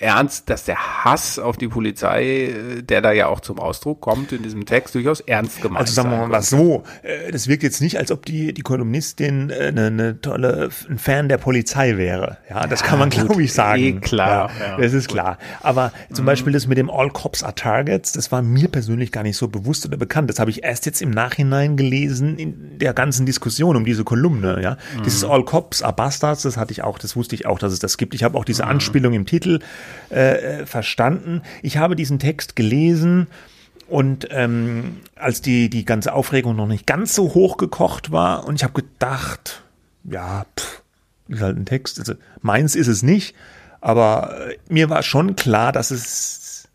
B: ernst, dass der Hass auf die Polizei, äh, der da ja auch zum Ausdruck kommt in diesem Text, durchaus ernst gemeint
C: Also sagen wir mal so, äh, das wirkt jetzt nicht, als ob die, die Kolumnistin eine, äh, eine tolle, ein Fan der Polizei wäre. Ja, das ja, kann man glaube ich sagen. Eh
B: klar.
C: Ja, ja, das ist klar. Aber zum mhm. Beispiel das mit dem All Cops are Targets, das war mir persönlich gar nicht so bewusst oder bekannt. Das habe ich erst jetzt im Nachhinein gelesen in der ganzen Diskussion um diese Kolumne. Ja, mhm. dieses All Cops are Bastards, das hatte ich auch, das wusste ich auch, dass es das gibt. Ich habe auch diese mhm. Anspielung im Titel äh, verstanden. Ich habe diesen Text gelesen und ähm, als die, die ganze Aufregung noch nicht ganz so hoch gekocht war und ich habe gedacht, ja, pff, ist halt ein Text. Also meins ist es nicht, aber äh, mir war schon klar, dass es,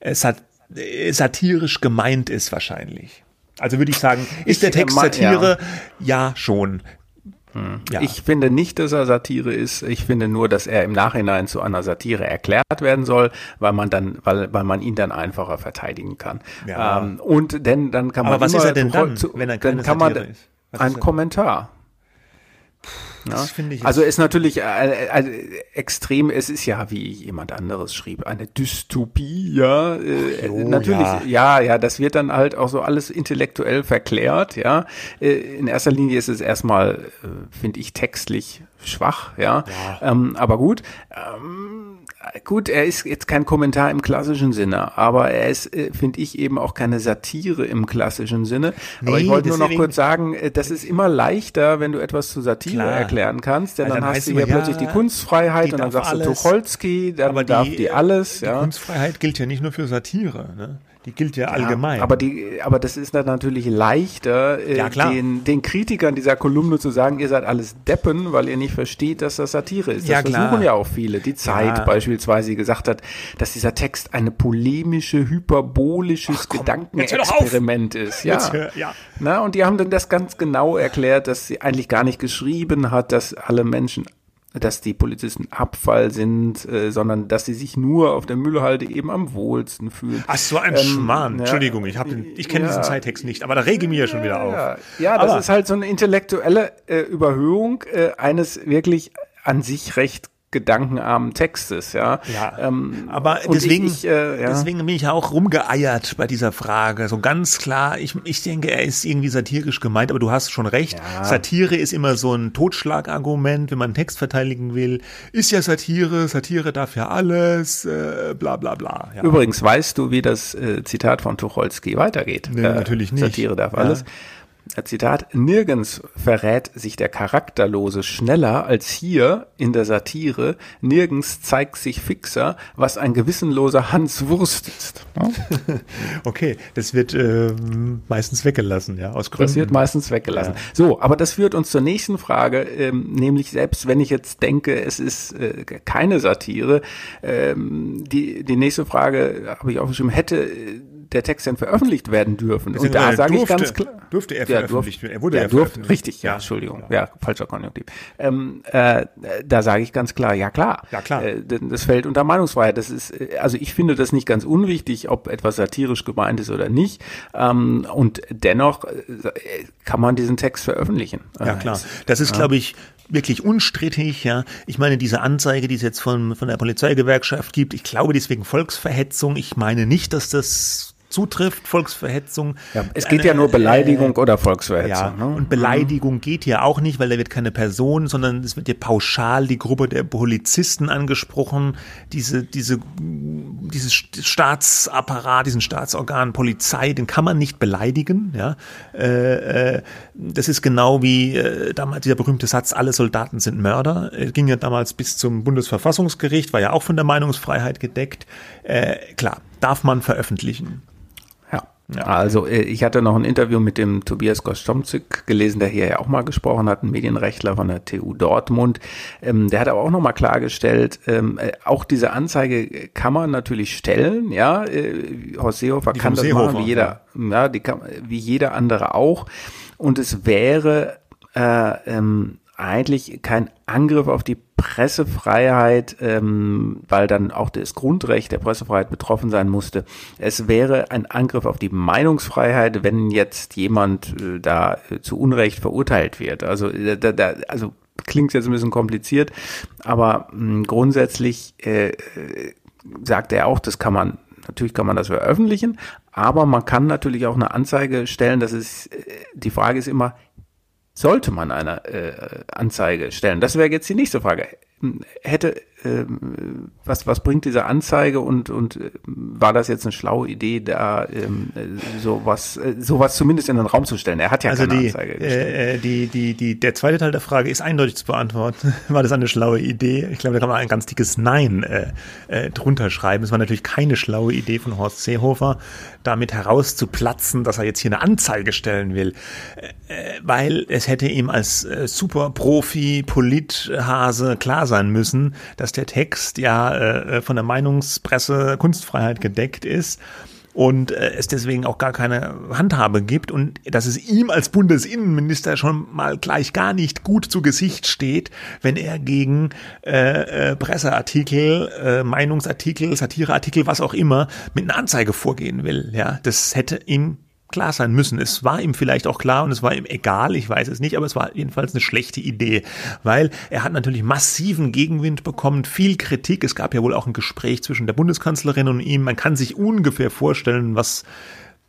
C: es hat äh, satirisch gemeint ist wahrscheinlich. Also würde ich sagen, ist der Text Satire? Ja. ja, schon.
B: Ja. Ich finde nicht, dass er Satire ist. Ich finde nur, dass er im Nachhinein zu einer Satire erklärt werden soll, weil man dann, weil, weil man ihn dann einfacher verteidigen kann. Ja. Ähm, und denn dann kann man
C: Aber was ist er denn dann, zu, wenn er keine
B: dann kann Satire man ist? ein Kommentar. Das finde ich also ist natürlich äh, äh, extrem, es ist ja, wie jemand anderes schrieb, eine Dystopie, ja. Äh, jo, natürlich, ja. ja. ja, das wird dann halt auch so alles intellektuell verklärt, ja. Äh, in erster Linie ist es erstmal, äh, finde ich, textlich schwach, ja. ja. Ähm, aber gut. Ähm, gut, er ist jetzt kein Kommentar im klassischen Sinne, aber er ist, äh, finde ich, eben auch keine Satire im klassischen Sinne. Nee, aber ich wollte nur noch kurz sagen, äh, das ist immer leichter, wenn du etwas zu Satire Klar. Erklären kannst, denn dann, dann hast du hier ja, plötzlich die Kunstfreiheit die und dann sagst alles, du Tucholsky, dann aber darf die, die alles.
C: Die
B: ja.
C: Kunstfreiheit gilt ja nicht nur für Satire. Ne? Die gilt ja, ja, allgemein.
B: Aber die, aber das ist natürlich leichter, äh, ja, den, den Kritikern dieser Kolumne zu sagen, ihr seid alles Deppen, weil ihr nicht versteht, dass das Satire ist. Das ja, versuchen klar. ja auch viele. Die Zeit ja. beispielsweise, die gesagt hat, dass dieser Text eine polemische, hyperbolisches Ach, Gedankenexperiment ist. Ja. Jetzt, ja. Na, und die haben dann das ganz genau erklärt, dass sie eigentlich gar nicht geschrieben hat, dass alle Menschen dass die Polizisten Abfall sind, äh, sondern dass sie sich nur auf der Müllhalde eben am wohlsten fühlen.
C: Ach so ein ähm, Schmarrn. Ja, Entschuldigung, ich, hab den, ich kenne ja, diesen Zeittext nicht, aber da rege mich ja schon wieder auf.
B: Ja, ja das aber, ist halt so eine intellektuelle äh, Überhöhung äh, eines wirklich an sich recht gedankenarmen Textes, ja.
C: Ja. Ähm, aber deswegen, ich, äh, ja. deswegen bin ich ja auch rumgeeiert bei dieser Frage. So ganz klar, ich, ich denke, er ist irgendwie satirisch gemeint, aber du hast schon recht. Ja. Satire ist immer so ein Totschlagargument, wenn man einen Text verteidigen will. Ist ja Satire, Satire darf ja alles, äh, bla bla bla.
B: Übrigens, weißt du, wie das äh, Zitat von Tucholsky weitergeht?
C: Nee, äh, natürlich nicht.
B: Satire darf alles. Zitat, nirgends verrät sich der Charakterlose schneller als hier in der Satire, nirgends zeigt sich fixer, was ein gewissenloser Hans Wurst ist.
C: okay, das wird äh, meistens weggelassen, ja, aus Gründen.
B: Das wird meistens weggelassen. Ja. So, aber das führt uns zur nächsten Frage, ähm, nämlich selbst wenn ich jetzt denke, es ist äh, keine Satire, ähm, die, die nächste Frage habe ich aufgeschrieben, hätte der Text denn veröffentlicht werden dürfen.
C: Und da sage ich ganz klar.
B: Durfte er veröffentlicht werden? Er wurde ja, durfte, richtig, ja, Entschuldigung. Ja, ja falscher Konjunktiv. Ähm, äh, da sage ich ganz klar, ja klar.
C: Ja, klar. Äh,
B: das fällt unter Meinungsfreiheit. Das ist, äh, also ich finde das nicht ganz unwichtig, ob etwas satirisch gemeint ist oder nicht. Ähm, und dennoch äh, kann man diesen Text veröffentlichen.
C: Ja, klar. Das ist, glaube ich, wirklich unstrittig, ja. Ich meine, diese Anzeige, die es jetzt von, von der Polizeigewerkschaft gibt, ich glaube, deswegen Volksverhetzung. Ich meine nicht, dass das zutrifft, Volksverhetzung.
B: Ja, es geht eine, ja nur Beleidigung äh, oder Volksverhetzung. Ja,
C: ne? Und Beleidigung geht ja auch nicht, weil da wird keine Person, sondern es wird ja pauschal die Gruppe der Polizisten angesprochen, diese, diese, dieses Staatsapparat, diesen Staatsorgan Polizei, den kann man nicht beleidigen, ja. Äh, äh, das ist genau wie äh, damals dieser berühmte Satz, alle Soldaten sind Mörder. Er ging ja damals bis zum Bundesverfassungsgericht, war ja auch von der Meinungsfreiheit gedeckt. Äh, klar, darf man veröffentlichen.
B: Ja. Also äh, ich hatte noch ein Interview mit dem Tobias Gostomczyk gelesen, der hier ja auch mal gesprochen hat, ein Medienrechtler von der TU Dortmund. Ähm, der hat aber auch noch mal klargestellt, ähm, äh, auch diese Anzeige kann man natürlich stellen, ja. Äh, Horst Seehofer kann das Seehofer, machen, wie jeder, ja, ja die kann, wie jeder andere auch. Und es wäre äh, ähm, eigentlich kein Angriff auf die Pressefreiheit, ähm, weil dann auch das Grundrecht der Pressefreiheit betroffen sein musste. Es wäre ein Angriff auf die Meinungsfreiheit, wenn jetzt jemand äh, da äh, zu Unrecht verurteilt wird. Also, äh, da, da, also klingt jetzt ein bisschen kompliziert, aber mh, hm, grundsätzlich äh, äh, sagt er auch, das kann man Natürlich kann man das veröffentlichen, aber man kann natürlich auch eine Anzeige stellen. Das ist, äh, die Frage ist immer, sollte man eine äh, Anzeige stellen? Das wäre jetzt die nächste Frage. Hätte ähm, was, was bringt diese Anzeige und, und äh, war das jetzt eine schlaue Idee, da ähm, sowas, äh, sowas zumindest in den Raum zu stellen? Er hat ja
C: also keine die, Anzeige gestellt. Äh, die, die, die, der zweite Teil der Frage ist eindeutig zu beantworten. war das eine schlaue Idee? Ich glaube, da kann man ein ganz dickes Nein äh, äh, drunter schreiben. Es war natürlich keine schlaue Idee von Horst Seehofer, damit herauszuplatzen, dass er jetzt hier eine Anzeige stellen will. Äh, weil es hätte ihm als äh, Superprofi, Polithase klar sein müssen, dass der Text ja äh, von der Meinungspresse Kunstfreiheit gedeckt ist und äh, es deswegen auch gar keine Handhabe gibt und dass es ihm als Bundesinnenminister schon mal gleich gar nicht gut zu Gesicht steht, wenn er gegen äh, äh, Presseartikel, äh, Meinungsartikel, Satireartikel, was auch immer, mit einer Anzeige vorgehen will. Ja, das hätte ihm klar sein müssen. Es war ihm vielleicht auch klar und es war ihm egal, ich weiß es nicht, aber es war jedenfalls eine schlechte Idee, weil er hat natürlich massiven Gegenwind bekommen, viel Kritik. Es gab ja wohl auch ein Gespräch zwischen der Bundeskanzlerin und ihm. Man kann sich ungefähr vorstellen, was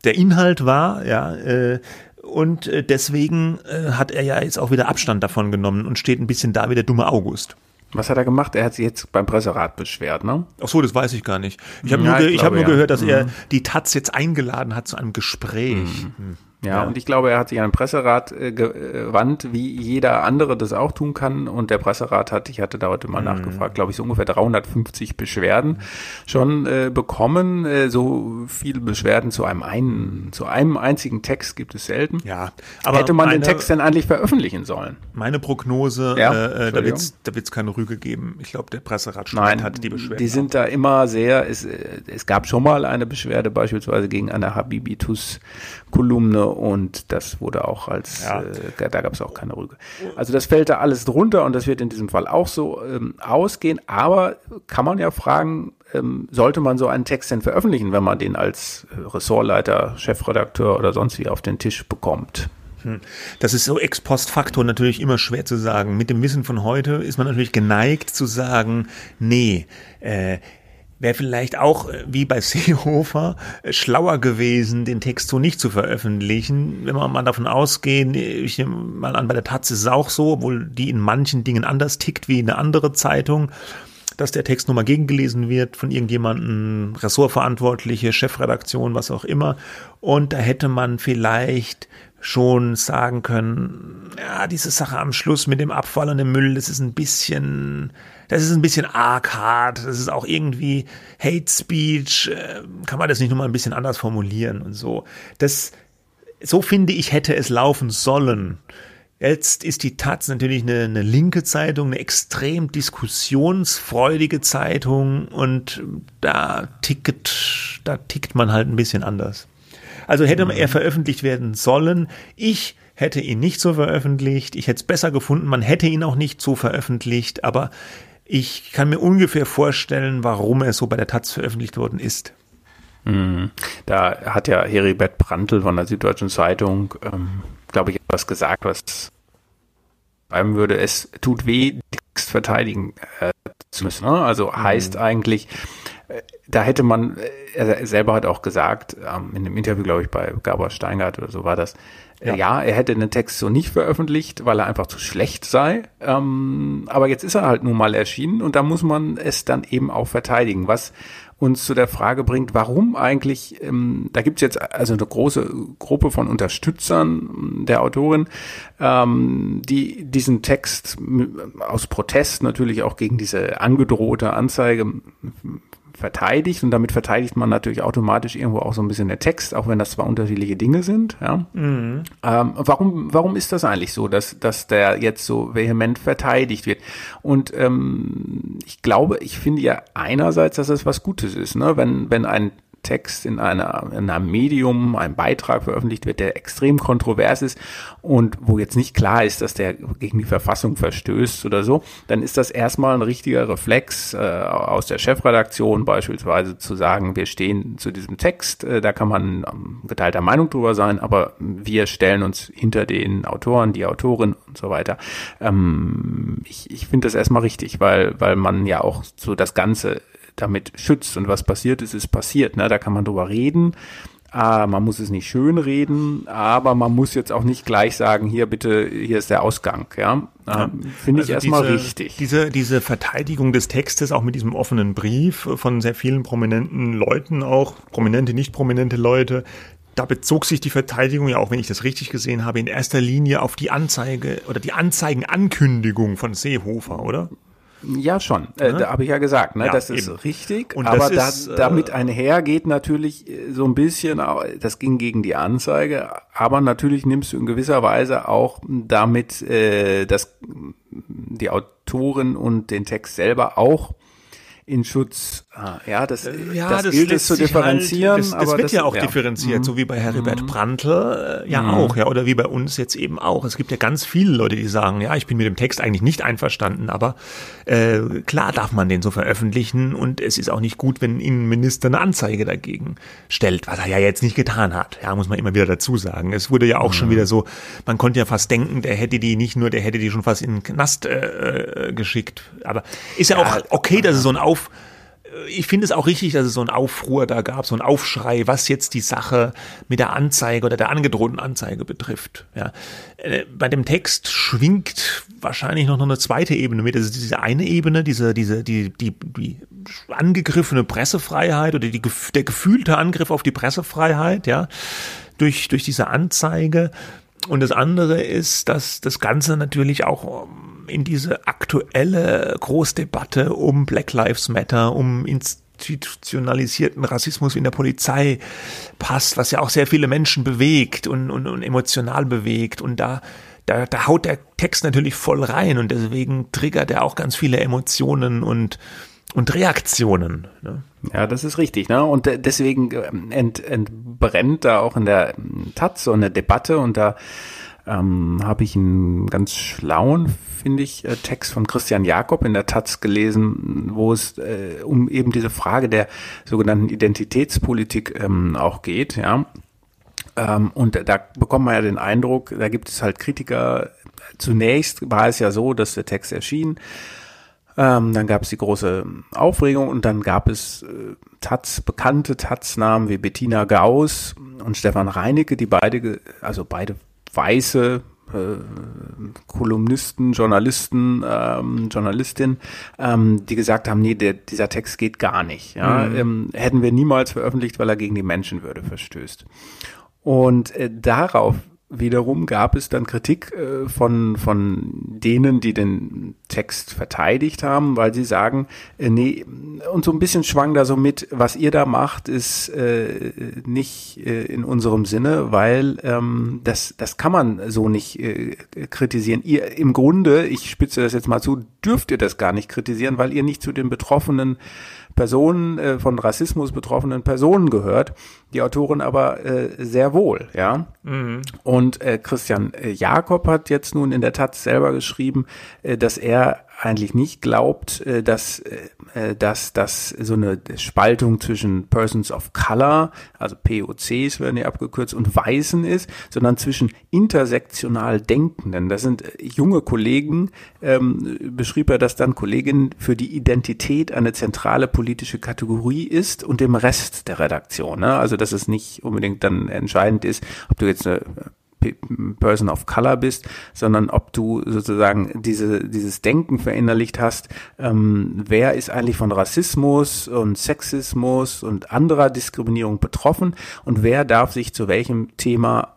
C: der Inhalt war, ja, äh, und äh, deswegen äh, hat er ja jetzt auch wieder Abstand davon genommen und steht ein bisschen da wie der dumme August.
B: Was hat er gemacht? Er hat sich jetzt beim Presserat beschwert, ne?
C: Ach so, das weiß ich gar nicht. Ich habe ja, nur, ich hab nur ja. gehört, dass mhm. er die Taz jetzt eingeladen hat zu einem Gespräch. Mhm.
B: Ja, ja, und ich glaube, er hat sich an den Presserat äh, gewandt, wie jeder andere das auch tun kann. Und der Presserat hat, ich hatte da heute mal mhm. nachgefragt, glaube ich, so ungefähr 350 Beschwerden schon äh, bekommen. Äh, so viele Beschwerden zu einem einen, zu einem einzigen Text gibt es selten.
C: Ja,
B: aber hätte man meine, den Text denn eigentlich veröffentlichen sollen?
C: Meine Prognose, ja, äh, äh da wird es da wird's keine Rüge geben. Ich glaube, der Presserat
B: Nein, hat die Beschwerden. Die sind auch. da immer sehr, es, äh, es gab schon mal eine Beschwerde beispielsweise gegen eine Habibitus Kolumne und das wurde auch als, ja. äh, da gab es auch keine Rüge. Also das fällt da alles drunter und das wird in diesem Fall auch so ähm, ausgehen, aber kann man ja fragen, ähm, sollte man so einen Text denn veröffentlichen, wenn man den als äh, Ressortleiter, Chefredakteur oder sonst wie auf den Tisch bekommt?
C: Hm. Das ist so ex post facto natürlich immer schwer zu sagen. Mit dem Wissen von heute ist man natürlich geneigt zu sagen, nee, äh, wäre vielleicht auch äh, wie bei Seehofer äh, schlauer gewesen, den Text so nicht zu veröffentlichen. Wenn wir mal davon ausgehen, ich nehme mal an, bei der Taz ist es auch so, obwohl die in manchen Dingen anders tickt wie eine andere Zeitung, dass der Text nochmal gegengelesen wird von irgendjemandem, Ressortverantwortliche, Chefredaktion, was auch immer. Und da hätte man vielleicht schon sagen können, ja, diese Sache am Schluss mit dem Abfall und dem Müll, das ist ein bisschen, das ist ein bisschen arg hart, das ist auch irgendwie Hate Speech, äh, kann man das nicht nochmal ein bisschen anders formulieren und so. Das, so finde ich, hätte es laufen sollen. Jetzt ist die Taz natürlich eine, eine linke Zeitung, eine extrem diskussionsfreudige Zeitung und da tickt, da tickt man halt ein bisschen anders. Also hätte mhm. er veröffentlicht werden sollen. Ich hätte ihn nicht so veröffentlicht. Ich hätte es besser gefunden. Man hätte ihn auch nicht so veröffentlicht. Aber ich kann mir ungefähr vorstellen, warum er so bei der Taz veröffentlicht worden ist.
B: Mhm. Da hat ja Heribert Prantl von der Süddeutschen Zeitung, ähm, glaube ich, etwas gesagt, was schreiben würde, es tut weh, verteidigen äh, zu müssen. Ne? Also mhm. heißt eigentlich, äh, da hätte man, äh, er selber hat auch gesagt, ähm, in einem Interview, glaube ich, bei Gabor Steingart oder so war das, ja. ja. er hätte den Text so nicht veröffentlicht, weil er einfach zu schlecht sei. Ähm, aber jetzt ist er halt nun mal erschienen und da muss man es dann eben auch verteidigen, was uns zu der Frage bringt, warum eigentlich, ähm, da gibt es jetzt also eine große Gruppe von Unterstützern der Autorin, ähm, die diesen Text aus Protest natürlich auch gegen diese angedrohte Anzeige verteidigt und damit verteidigt man natürlich automatisch irgendwo auch so ein bisschen der Text, auch wenn das zwar unterschiedliche Dinge sind. Ja. Mhm. Ähm, warum, warum ist das eigentlich so, dass, dass der jetzt so vehement verteidigt wird? Und ähm, ich glaube, ich finde ja einerseits, dass es was Gutes ist, ne? wenn, wenn ein Text in, einer, in einem Medium, ein Beitrag veröffentlicht wird, der extrem kontrovers ist und wo jetzt nicht klar ist, dass der gegen die Verfassung verstößt oder so, dann ist das erstmal ein richtiger Reflex äh, aus der Chefredaktion beispielsweise zu sagen, wir stehen zu diesem Text, äh, da kann man ähm, geteilter Meinung drüber sein, aber wir stellen uns hinter den Autoren, die Autorin und so weiter. Ähm, ich ich finde das erstmal richtig, weil, weil man ja auch so das Ganze damit schützt. Und was passiert ist, ist passiert. Ne? Da kann man drüber reden. Ah, man muss es nicht schön reden, aber man muss jetzt auch nicht gleich sagen, hier bitte, hier ist der Ausgang. Ja, ja. finde ich also erstmal
C: diese,
B: richtig.
C: Diese, diese Verteidigung des Textes, auch mit diesem offenen Brief von sehr vielen prominenten Leuten auch, prominente, nicht prominente Leute, da bezog sich die Verteidigung ja auch, wenn ich das richtig gesehen habe, in erster Linie auf die Anzeige oder die Anzeigenankündigung von Seehofer, oder?
B: Ja, schon. Äh, da habe ich ja gesagt, ne? Ja, das ist eben. richtig. Und aber da, ist, äh, damit einher geht natürlich äh, so ein bisschen, das ging gegen die Anzeige, aber natürlich nimmst du in gewisser Weise auch damit äh, das, die Autoren und den Text selber auch in Schutz. Ah, ja, das, äh, ja, das, das gilt es zu differenzieren. Halt,
C: das, das wird das, ja auch ja. differenziert, mhm. so wie bei Heribert mhm. Brandl äh, ja mhm. auch, ja, oder wie bei uns jetzt eben auch. Es gibt ja ganz viele Leute, die sagen, ja, ich bin mit dem Text eigentlich nicht einverstanden, aber äh, klar darf man den so veröffentlichen und es ist auch nicht gut, wenn Innenminister eine Anzeige dagegen stellt, was er ja jetzt nicht getan hat. Ja, muss man immer wieder dazu sagen. Es wurde ja auch schon mhm. wieder so, man konnte ja fast denken, der hätte die nicht nur, der hätte die schon fast in den Knast äh, äh geschickt. Aber ist ja, ja auch okay, dass es so ein auf, ich finde es auch richtig, dass es so einen Aufruhr da gab, so einen Aufschrei, was jetzt die Sache mit der Anzeige oder der angedrohten Anzeige betrifft. Ja. Äh, bei dem Text schwingt wahrscheinlich noch eine zweite Ebene mit. Also diese eine Ebene, diese, diese, die, die, die angegriffene Pressefreiheit oder die, der gefühlte Angriff auf die Pressefreiheit, ja, durch, durch diese Anzeige. Und das andere ist, dass das Ganze natürlich auch in diese aktuelle Großdebatte um Black Lives Matter, um institutionalisierten Rassismus in der Polizei passt, was ja auch sehr viele Menschen bewegt und, und, und emotional bewegt. Und da, da, da haut der Text natürlich voll rein und deswegen triggert er auch ganz viele Emotionen und, und Reaktionen. Ne?
B: Ja, das ist richtig. Ne? Und deswegen ähm, ent, entbrennt da auch in der Taz so eine Debatte und da ähm, habe ich einen ganz schlauen, finde ich, äh, Text von Christian Jakob in der Taz gelesen, wo es äh, um eben diese Frage der sogenannten Identitätspolitik ähm, auch geht, ja. Ähm, und da bekommt man ja den Eindruck, da gibt es halt Kritiker. Zunächst war es ja so, dass der Text erschien. Ähm, dann gab es die große Aufregung und dann gab es äh, Taz, bekannte Taz-Namen wie Bettina Gauss und Stefan Reinecke, die beide, also beide weiße äh, Kolumnisten, Journalisten, ähm, Journalistin, ähm, die gesagt haben, nee, der, dieser Text geht gar nicht. Ja? Mhm. Ähm, hätten wir niemals veröffentlicht, weil er gegen die Menschenwürde verstößt. Und äh, darauf wiederum gab es dann Kritik äh, von, von denen, die den Text verteidigt haben, weil sie sagen, äh, nee, und so ein bisschen schwang da so mit, was ihr da macht, ist äh, nicht äh, in unserem Sinne, weil ähm, das, das kann man so nicht äh, kritisieren. Ihr im Grunde, ich spitze das jetzt mal zu, dürft ihr das gar nicht kritisieren, weil ihr nicht zu den Betroffenen Personen, äh, von Rassismus betroffenen Personen gehört, die Autorin aber äh, sehr wohl, ja. Mhm. Und äh, Christian äh, Jakob hat jetzt nun in der Taz selber geschrieben, äh, dass er eigentlich nicht glaubt, äh, dass, äh, dass, dass so eine Spaltung zwischen Persons of Color, also POCs werden ja abgekürzt, und Weißen ist, sondern zwischen intersektional Denkenden. Das sind äh, junge Kollegen, ähm, beschrieb er das dann, Kolleginnen, für die Identität eine zentrale politische Kategorie ist und dem Rest der Redaktion. Ne? Also dass es nicht unbedingt dann entscheidend ist, ob du jetzt eine Person of Color bist, sondern ob du sozusagen diese, dieses Denken verinnerlicht hast, ähm, wer ist eigentlich von Rassismus und Sexismus und anderer Diskriminierung betroffen und wer darf sich zu welchem Thema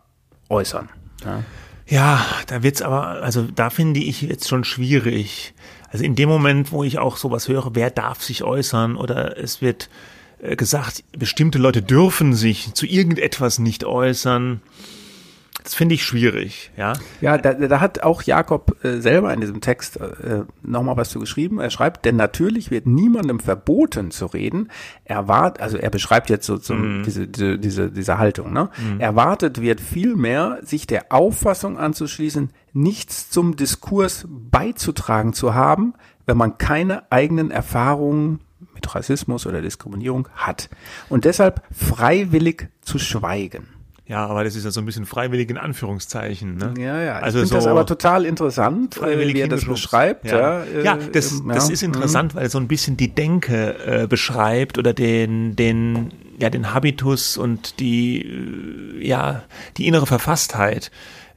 B: äußern.
C: Ja, ja da wird's aber, also da finde ich jetzt schon schwierig. Also in dem Moment, wo ich auch sowas höre, wer darf sich äußern oder es wird äh, gesagt, bestimmte Leute dürfen sich zu irgendetwas nicht äußern. Das finde ich schwierig, ja.
B: Ja, da, da hat auch Jakob äh, selber in diesem Text äh, nochmal was zu geschrieben. Er schreibt, denn natürlich wird niemandem verboten zu reden. Erwart, also er beschreibt jetzt so, so mm. diese, diese, diese, diese Haltung, ne? Mm. Erwartet wird vielmehr, sich der Auffassung anzuschließen, nichts zum Diskurs beizutragen zu haben, wenn man keine eigenen Erfahrungen mit Rassismus oder Diskriminierung hat. Und deshalb freiwillig zu schweigen.
C: Ja, aber das ist ja so ein bisschen freiwillig in Anführungszeichen. Ne?
B: Ja, ja. Also ich finde so das aber total interessant, äh, wie er das beschreibt.
C: Ja, ja, ja äh, das, ja. das ist interessant, mhm. weil er so ein bisschen die Denke äh, beschreibt oder den, den, ja, den Habitus und die, äh, ja, die innere Verfasstheit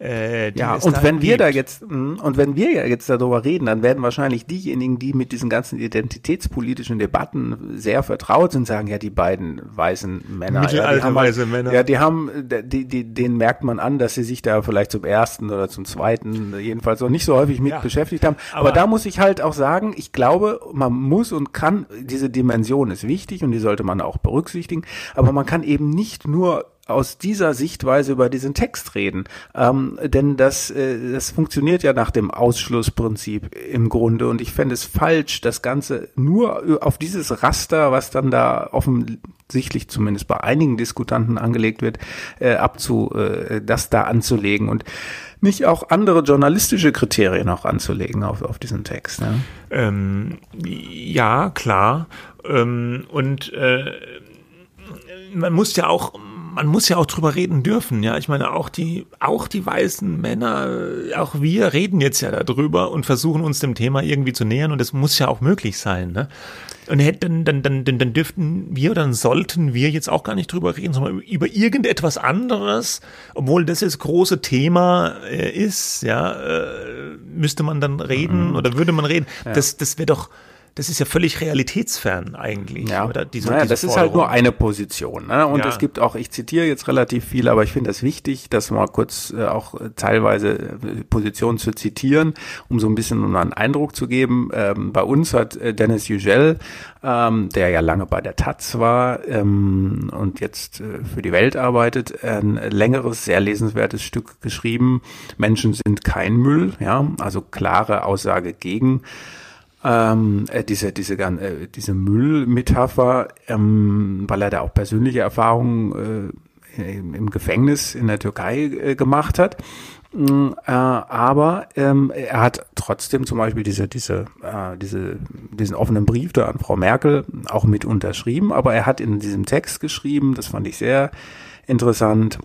B: äh, ja, und wenn wir da jetzt hm, und wenn wir jetzt darüber reden, dann werden wahrscheinlich diejenigen, die mit diesen ganzen identitätspolitischen Debatten sehr vertraut sind, sagen ja die beiden weißen Männer, ja, die haben, weiße halt Männer, ja, die haben, die, die, denen merkt man an, dass sie sich da vielleicht zum ersten oder zum zweiten jedenfalls noch nicht so häufig mit ja, beschäftigt haben. Aber, aber da muss ich halt auch sagen, ich glaube, man muss und kann diese Dimension ist wichtig und die sollte man auch berücksichtigen, aber man kann eben nicht nur aus dieser Sichtweise über diesen Text reden. Ähm, denn das, äh, das funktioniert ja nach dem Ausschlussprinzip im Grunde. Und ich fände es falsch, das Ganze nur auf dieses Raster, was dann da offensichtlich zumindest bei einigen Diskutanten angelegt wird, äh, abzu, äh, das da anzulegen und nicht auch andere journalistische Kriterien auch anzulegen auf, auf diesen Text.
C: Ne? Ähm, ja, klar. Ähm, und äh, man muss ja auch man muss ja auch drüber reden dürfen, ja. Ich meine, auch die, auch die weißen Männer, auch wir reden jetzt ja darüber und versuchen uns dem Thema irgendwie zu nähern und das muss ja auch möglich sein, ne? Und dann, dann, dann, dann, dann dürften wir, dann sollten wir jetzt auch gar nicht drüber reden, sondern über irgendetwas anderes, obwohl das das große Thema äh, ist, ja, äh, müsste man dann reden mhm. oder würde man reden. Ja. Das, das wäre doch, das ist ja völlig realitätsfern eigentlich.
B: Ja, oder diese, naja, diese das Forderung. ist halt nur eine Position. Ne? Und ja. es gibt auch, ich zitiere jetzt relativ viel, aber ich finde es wichtig, das mal kurz äh, auch äh, teilweise äh, Positionen zu zitieren, um so ein bisschen um einen Eindruck zu geben. Ähm, bei uns hat äh, Dennis Yücel, ähm, der ja lange bei der Taz war ähm, und jetzt äh, für die Welt arbeitet, ein längeres, sehr lesenswertes Stück geschrieben. Menschen sind kein Müll, ja, also klare Aussage gegen ähm, äh, diese, diese, äh, diese Müllmetapher, ähm, weil er da auch persönliche Erfahrungen äh, im Gefängnis in der Türkei äh, gemacht hat. Mm, äh, aber ähm, er hat trotzdem zum Beispiel diese, diese, äh, diese, diesen offenen Brief da an Frau Merkel auch mit unterschrieben, aber er hat in diesem Text geschrieben, das fand ich sehr interessant,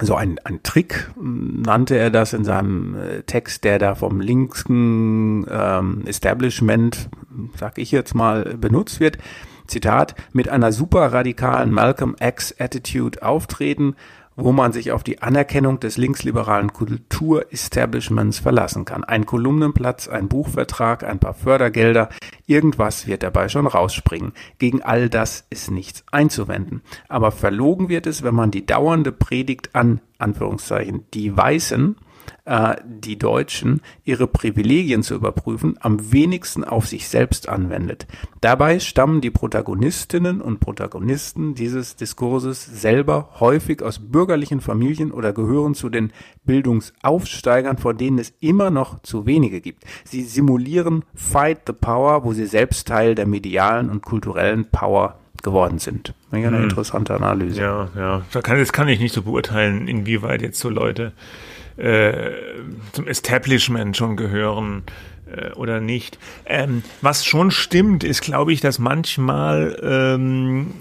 B: so ein, ein Trick nannte er das in seinem äh, Text, der da vom linken ähm, Establishment, sag ich jetzt mal, benutzt wird. Zitat, mit einer super radikalen Malcolm X Attitude auftreten, wo man sich auf die Anerkennung des linksliberalen Kulturestablishments verlassen kann. Ein Kolumnenplatz, ein Buchvertrag, ein paar Fördergelder, irgendwas wird dabei schon rausspringen. Gegen all das ist nichts einzuwenden. Aber verlogen wird es, wenn man die dauernde Predigt an, Anführungszeichen, die Weißen, äh, die Deutschen ihre Privilegien zu überprüfen, am wenigsten auf sich selbst anwendet. Dabei stammen die Protagonistinnen und Protagonisten dieses Diskurses selber häufig aus bürgerlichen Familien oder gehören zu den Bildungsaufsteigern, von denen es immer noch zu wenige gibt. Sie simulieren Fight the Power, wo sie selbst Teil der medialen und kulturellen Power geworden sind. Eine hm. interessante Analyse.
C: Ja, ja. Da kann, das kann ich nicht so beurteilen, inwieweit jetzt so Leute äh, zum Establishment schon gehören äh, oder nicht. Ähm, was schon stimmt, ist, glaube ich, dass manchmal ähm,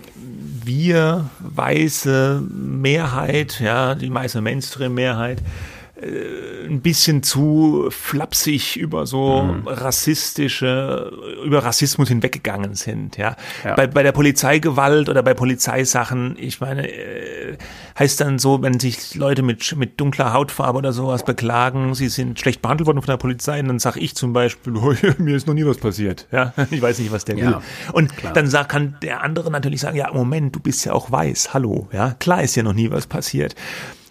C: wir weiße Mehrheit, ja, die meiste Mainstream-Mehrheit, äh, ein bisschen zu flapsig über so mhm. rassistische, über Rassismus hinweggegangen sind. Ja, ja. Bei, bei der Polizeigewalt oder bei Polizeisachen, ich meine, äh, heißt dann so, wenn sich Leute mit mit dunkler Hautfarbe oder sowas beklagen, sie sind schlecht behandelt worden von der Polizei, dann sage ich zum Beispiel, oh, mir ist noch nie was passiert. Ja, ich weiß nicht, was der ja, will. Und klar. dann sagt, kann der andere natürlich sagen, ja, Moment, du bist ja auch weiß, hallo, ja, klar ist ja noch nie was passiert.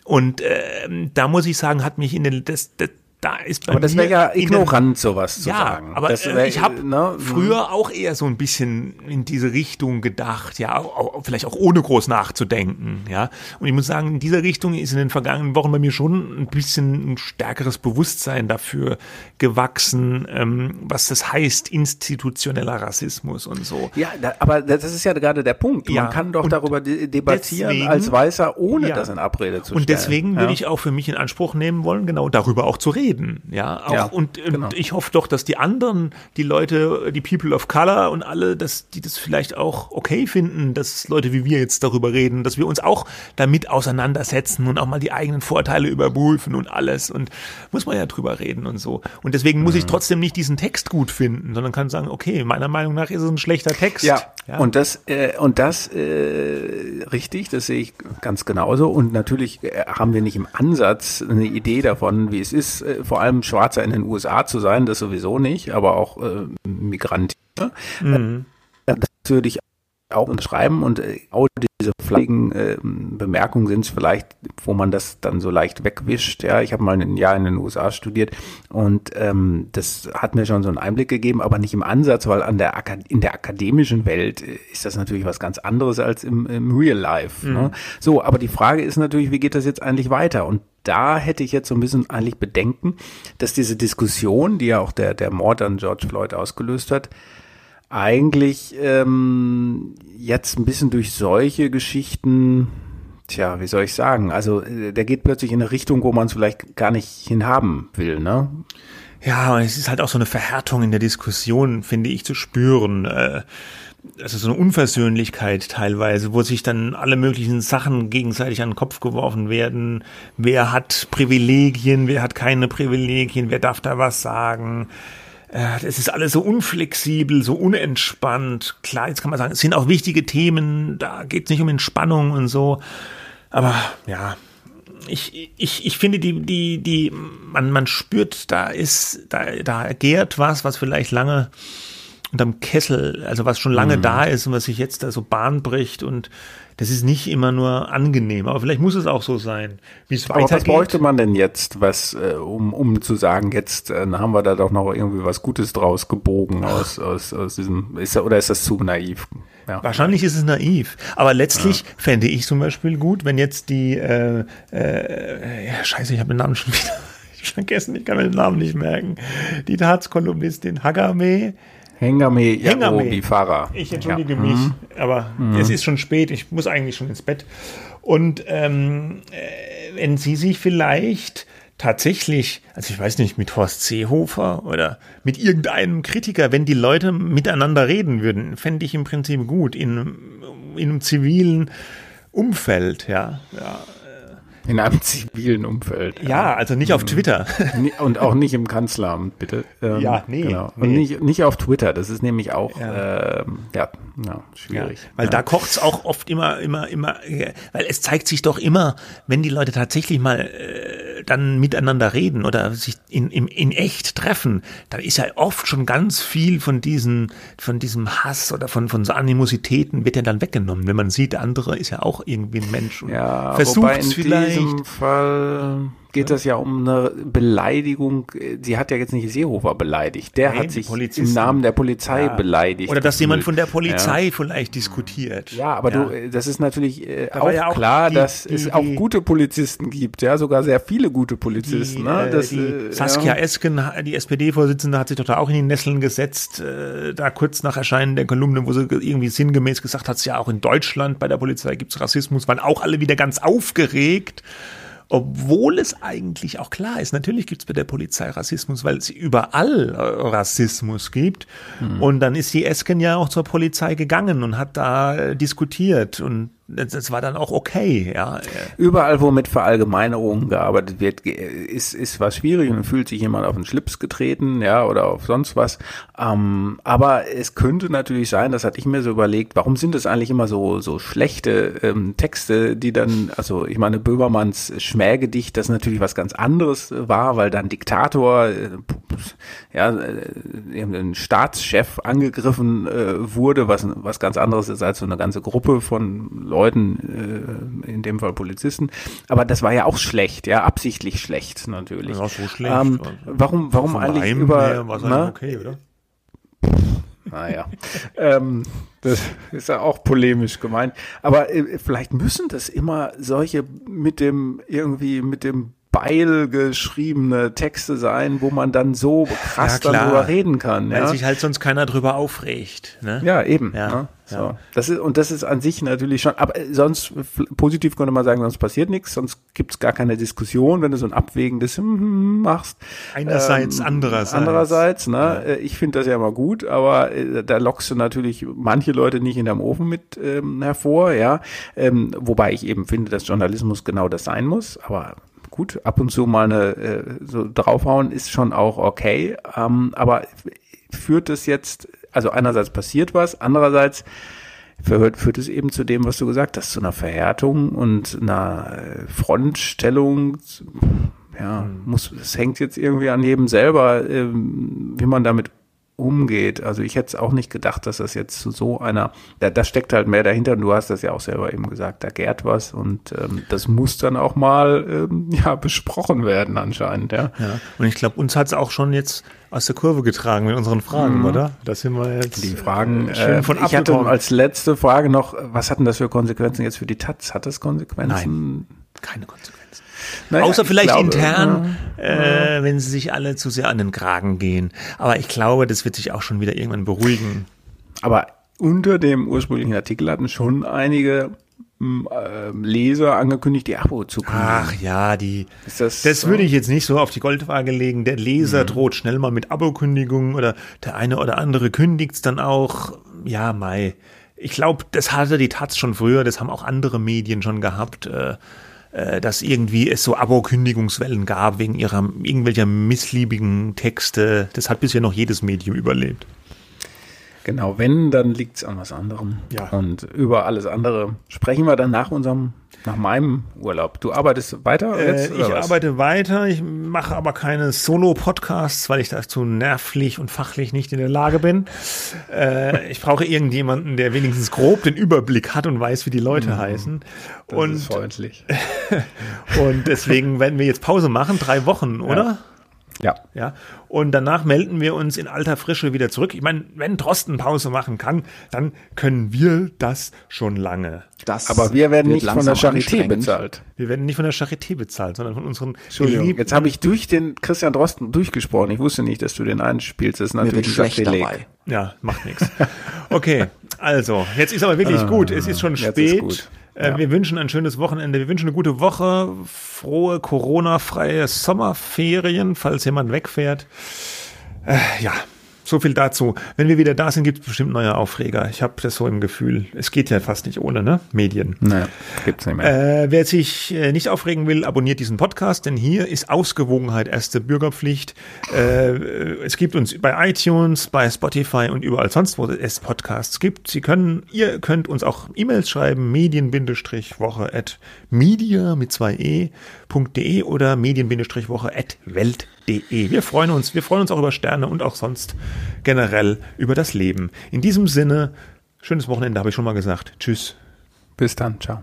C: Und äh, da muss ich sagen, hat mich in den, das, das, da ist bei
B: aber das wäre ja ignorant, sowas zu
C: ja,
B: sagen.
C: Aber äh,
B: wär,
C: ich habe
B: ne,
C: früher auch eher so ein bisschen in diese Richtung gedacht, ja, auch, vielleicht auch ohne groß nachzudenken, ja. Und ich muss sagen, in dieser Richtung ist in den vergangenen Wochen bei mir schon ein bisschen ein stärkeres Bewusstsein dafür gewachsen, ähm, was das heißt, institutioneller Rassismus und so.
B: Ja, da, aber das ist ja gerade der Punkt. Man
C: Ja,
B: kann doch darüber de debattieren
C: deswegen-
B: als Weißer, ohne
C: Ja.
B: das in Abrede zu stellen.
C: Und deswegen würde ich auch für mich in Anspruch nehmen wollen, genau darüber auch zu reden. Ja, auch,
B: Ja,
C: und, und
B: genau.
C: ich hoffe doch, dass die anderen, die Leute, die People of Color und alle, dass die das vielleicht auch okay finden, dass Leute wie wir jetzt darüber reden, dass wir uns auch damit auseinandersetzen und auch mal die eigenen Vorteile überprüfen und alles. Und muss man ja drüber reden und so. Und deswegen muss
B: Mhm.
C: ich trotzdem nicht diesen Text gut finden, sondern kann sagen, okay, meiner Meinung nach ist es ein schlechter Text.
B: Ja, und das äh, und das äh, richtig, das sehe ich ganz genauso. Und natürlich äh, haben wir nicht im Ansatz eine Idee davon, wie es ist, äh, vor allem Schwarzer in den USA zu sein, das sowieso nicht, aber auch äh, Migranten.
C: Mhm.
B: Äh, Das würde ich auch unterschreiben und äh, auch diese fleigen äh, Bemerkungen sind es vielleicht, wo man das dann so leicht wegwischt. Ja, ich habe mal ein Jahr in den USA studiert und ähm, das hat mir schon so einen Einblick gegeben, aber nicht im Ansatz, weil an der in der akademischen Welt äh, ist das natürlich was ganz anderes als im, im Real Life. Ne? So, aber die Frage ist natürlich, wie geht das jetzt eigentlich weiter? Und da hätte ich jetzt so ein bisschen eigentlich Bedenken, dass diese Diskussion, die ja auch der, der Mord an George Floyd ausgelöst hat, eigentlich ähm, jetzt ein bisschen durch solche Geschichten, tja, wie soll ich sagen, also äh, der geht plötzlich in eine Richtung, wo man es vielleicht gar nicht hinhaben will, ne?
C: Ja, und es ist halt auch so eine Verhärtung in der Diskussion, finde ich, zu spüren. Äh, Also so eine Unversöhnlichkeit teilweise, wo sich dann alle möglichen Sachen gegenseitig an den Kopf geworfen werden. Wer hat Privilegien, wer hat keine Privilegien, wer darf da was sagen? Äh, Es ist alles so unflexibel, so unentspannt. Klar, jetzt kann man sagen, es sind auch wichtige Themen, da geht es nicht um Entspannung und so. Aber ja, ich, ich, ich finde, die, die, die, man, man spürt, da ist, da, da gärt was, was vielleicht lange unterm Kessel, also was schon lange da ist und was sich jetzt da so Bahn bricht und das ist nicht immer nur angenehm, aber vielleicht muss es auch so sein. Wie es
B: Aber was
C: weitergeht.
B: bräuchte man denn jetzt, was, äh, um, um zu sagen, jetzt äh, haben wir da doch noch irgendwie was Gutes draus gebogen aus, aus, aus diesem, ist, oder ist das zu naiv? Ja.
C: Wahrscheinlich ist es naiv. Aber letztlich fände ich zum Beispiel gut, wenn jetzt die, äh, äh, ja, scheiße, ich habe den Namen schon wieder vergessen, ich kann mir den Namen nicht merken. Die Tatskolumnistin Hagame.
B: Hengame Farah.
C: Ich entschuldige
B: Ja.
C: mich, aber es ist schon spät, ich muss eigentlich schon ins Bett. Und ähm, äh, wenn Sie sich vielleicht tatsächlich, also ich weiß nicht, mit Horst Seehofer oder mit irgendeinem Kritiker, wenn die Leute miteinander reden würden, fände ich im Prinzip gut in, einem- in einem zivilen Umfeld, ja. Ja,
B: In einem zivilen Umfeld.
C: ja also nicht auf Twitter.
B: Ni- Und auch nicht im Kanzleramt, bitte. Ähm,
C: Ja, nee,
B: Genau. Und
C: nee.
B: nicht, nicht auf Twitter. Das ist nämlich auch,
C: Ja.
B: ähm, ja, ja, schwierig.
C: Weil da kocht's auch oft immer, immer, immer, äh, weil es zeigt sich doch immer, wenn die Leute tatsächlich mal äh, dann miteinander reden oder sich in, in, in echt treffen, dann ist ja oft schon ganz viel von diesen, von diesem Hass oder von, von so Animositäten wird ja dann weggenommen, wenn man sieht, der andere ist ja auch irgendwie ein Mensch und
B: Ja,
C: versucht
B: in
C: es vielleicht.
B: diesem Fall geht das ja um eine Beleidigung. Sie hat ja jetzt nicht Seehofer beleidigt. Der
C: Nein,
B: hat sich im. Namen der Polizei
C: Ja.
B: beleidigt.
C: Oder dass jemand von der
B: gefühlt.
C: Polizei vielleicht diskutiert.
B: Ja, aber du, das ist natürlich äh,
C: Da
B: auch,
C: ja auch
B: klar,
C: die-
B: dass
C: die-
B: es auch
C: die-
B: gute Polizisten gibt, ja, sogar sehr viele gute Polizisten. Ne?
C: äh,
B: Das, äh,
C: Saskia
B: ja.
C: Esken, die SPD-Vorsitzende, hat sich doch da auch in die Nesseln gesetzt, äh, da kurz nach Erscheinen der Kolumne, wo sie ge- irgendwie sinngemäß gesagt hat, ja auch in Deutschland bei der Polizei gibt's Rassismus, waren auch alle wieder ganz aufgeregt. Obwohl es eigentlich auch klar ist, natürlich gibt's bei der Polizei Rassismus, weil es überall äh, Rassismus gibt. Und dann ist die Esken ja auch zur Polizei gegangen und hat da äh, diskutiert. Und das, war dann auch okay, ja.
B: Überall, wo mit Verallgemeinerungen gearbeitet wird, ist, ist was schwierig und fühlt sich jemand auf den Schlips getreten, ja, oder auf sonst was. Ähm, aber es könnte natürlich sein, das hatte ich mir so überlegt, warum sind es eigentlich immer so, so schlechte ähm, Texte, die dann, also ich meine, Böhmermanns Schmähgedicht, das natürlich was ganz anderes war, weil dann Diktator, äh, ja, äh, ein Staatschef angegriffen äh, wurde, was, was ganz anderes ist als so eine ganze Gruppe von Leuten, äh, in dem Fall Polizisten. Aber das war ja auch schlecht, ja, absichtlich schlecht natürlich. Ja,
C: so schlecht.
B: Ähm, warum, warum eigentlich Heim über,
C: war ne? okay, oder?
B: Naja, ähm, das ist ja auch polemisch gemeint. Aber äh, vielleicht müssen das immer solche mit dem irgendwie mit dem Beil geschriebene Texte sein, wo man dann so krass ja, darüber reden kann.
C: Weil
B: ja?
C: sich halt sonst keiner drüber aufregt. Ne?
B: Ja, eben. Ja, ne? so. ja. Das ist, und das ist an sich natürlich schon, aber sonst, positiv könnte man sagen, sonst passiert nichts, sonst gibt's gar keine Diskussion, wenn du so ein abwägendes hm, hm, hm machst.
C: Einerseits, ähm, andererseits.
B: Andererseits, ne? Äh, ich finde das ja immer gut, aber äh, da lockst du natürlich manche Leute nicht in deinem Ofen mit ähm, hervor, ja. Ähm, wobei ich eben finde, dass Journalismus genau das sein muss, aber gut, ab und zu mal eine äh, so draufhauen ist schon auch okay, ähm, aber führt es jetzt, also einerseits passiert was, andererseits führt, führt es eben zu dem, was du gesagt hast, zu einer Verhärtung und einer äh, Frontstellung. Ja, muss, es hängt jetzt irgendwie an jedem selber, ähm, wie man damit umgeht. Also ich hätte es auch nicht gedacht, dass das jetzt zu so einer, da, da steckt halt mehr dahinter. Und du hast das ja auch selber eben gesagt, da gärt was und ähm, das muss dann auch mal ähm, ja besprochen werden anscheinend. Ja,
C: ja. und ich glaube, uns hat es auch schon jetzt aus der Kurve getragen mit unseren Fragen, mhm. oder?
B: Das sind wir jetzt. Die Fragen äh, schön von äh, Ich hatte als letzte Frage noch, was hatten das für Konsequenzen jetzt für die Taz? Hat das Konsequenzen?
C: Nein, keine Konsequenzen. Naja, Außer vielleicht glaube, intern, ja, äh, wenn sie sich alle zu sehr an den Kragen gehen. Aber ich glaube, das wird sich auch schon wieder irgendwann beruhigen.
B: Aber unter dem ursprünglichen Artikel hatten schon einige äh, Leser angekündigt, die Abo zu
C: kündigen. Ach ja, die. Das das so? würde ich jetzt nicht so auf die Goldwaage legen. Der Leser mhm. droht schnell mal mit Abo-Kündigung oder der eine oder andere kündigt es dann auch. Ja, Mai. Ich glaube, das hatte die Taz schon früher, das haben auch andere Medien schon gehabt. Äh, dass irgendwie es so Abo-Kündigungswellen gab wegen ihrer irgendwelcher missliebigen Texte. Das hat bisher noch jedes Medium überlebt.
B: Genau, wenn, dann liegt es an was anderem. Ja. Und über alles andere sprechen wir dann nach unserem, nach meinem Urlaub. Du arbeitest weiter?
C: Jetzt, äh, ich was? arbeite weiter, ich mache aber keine Solo-Podcasts, weil ich dazu nervlich und fachlich nicht in der Lage bin. Äh, ich brauche irgendjemanden, der wenigstens grob den Überblick hat und weiß, wie die Leute mhm. heißen.
B: Das und, ist freundlich.
C: und deswegen werden wir jetzt Pause machen, drei Wochen, oder? Ja.
B: Ja.
C: Ja. Und danach melden wir uns in alter Frische wieder zurück. Ich meine, wenn Drosten Pause machen kann, dann können wir das schon lange.
B: Das Aber wir werden nicht von der Charité bezahlt.
C: Wir werden nicht von der Charité bezahlt, sondern von unseren
B: Entschuldigung, jetzt habe ich durch den Christian Drosten durchgesprochen. Ich wusste nicht, dass du den einspielst. Das ist natürlich schlecht dabei.
C: Ja, macht nichts. Okay, also, jetzt ist aber wirklich gut. Es ist schon spät. Ist gut. Äh, ja. Wir wünschen ein schönes Wochenende. Wir wünschen eine gute Woche, frohe Corona-freie Sommerferien, falls jemand wegfährt. Äh, ja, so viel dazu. Wenn wir wieder da sind, gibt es bestimmt neue Aufreger. Ich habe das so im Gefühl. Es geht ja fast nicht ohne, ne? Medien.
B: Naja, gibt's nicht mehr.
C: Äh, wer sich äh, nicht aufregen will, abonniert diesen Podcast, denn hier ist Ausgewogenheit erste Bürgerpflicht. Äh, es gibt uns bei iTunes, bei Spotify und überall sonst, wo es Podcasts gibt. Sie können, ihr könnt uns auch E-Mails schreiben, medien-woche at media mit zwei e.de oder medien-woche at welt www.ftf.de. Wir freuen uns, wir freuen uns auch über Sterne und auch sonst generell über das Leben. In diesem Sinne, schönes Wochenende, habe ich schon mal gesagt. Tschüss.
B: Bis dann, ciao.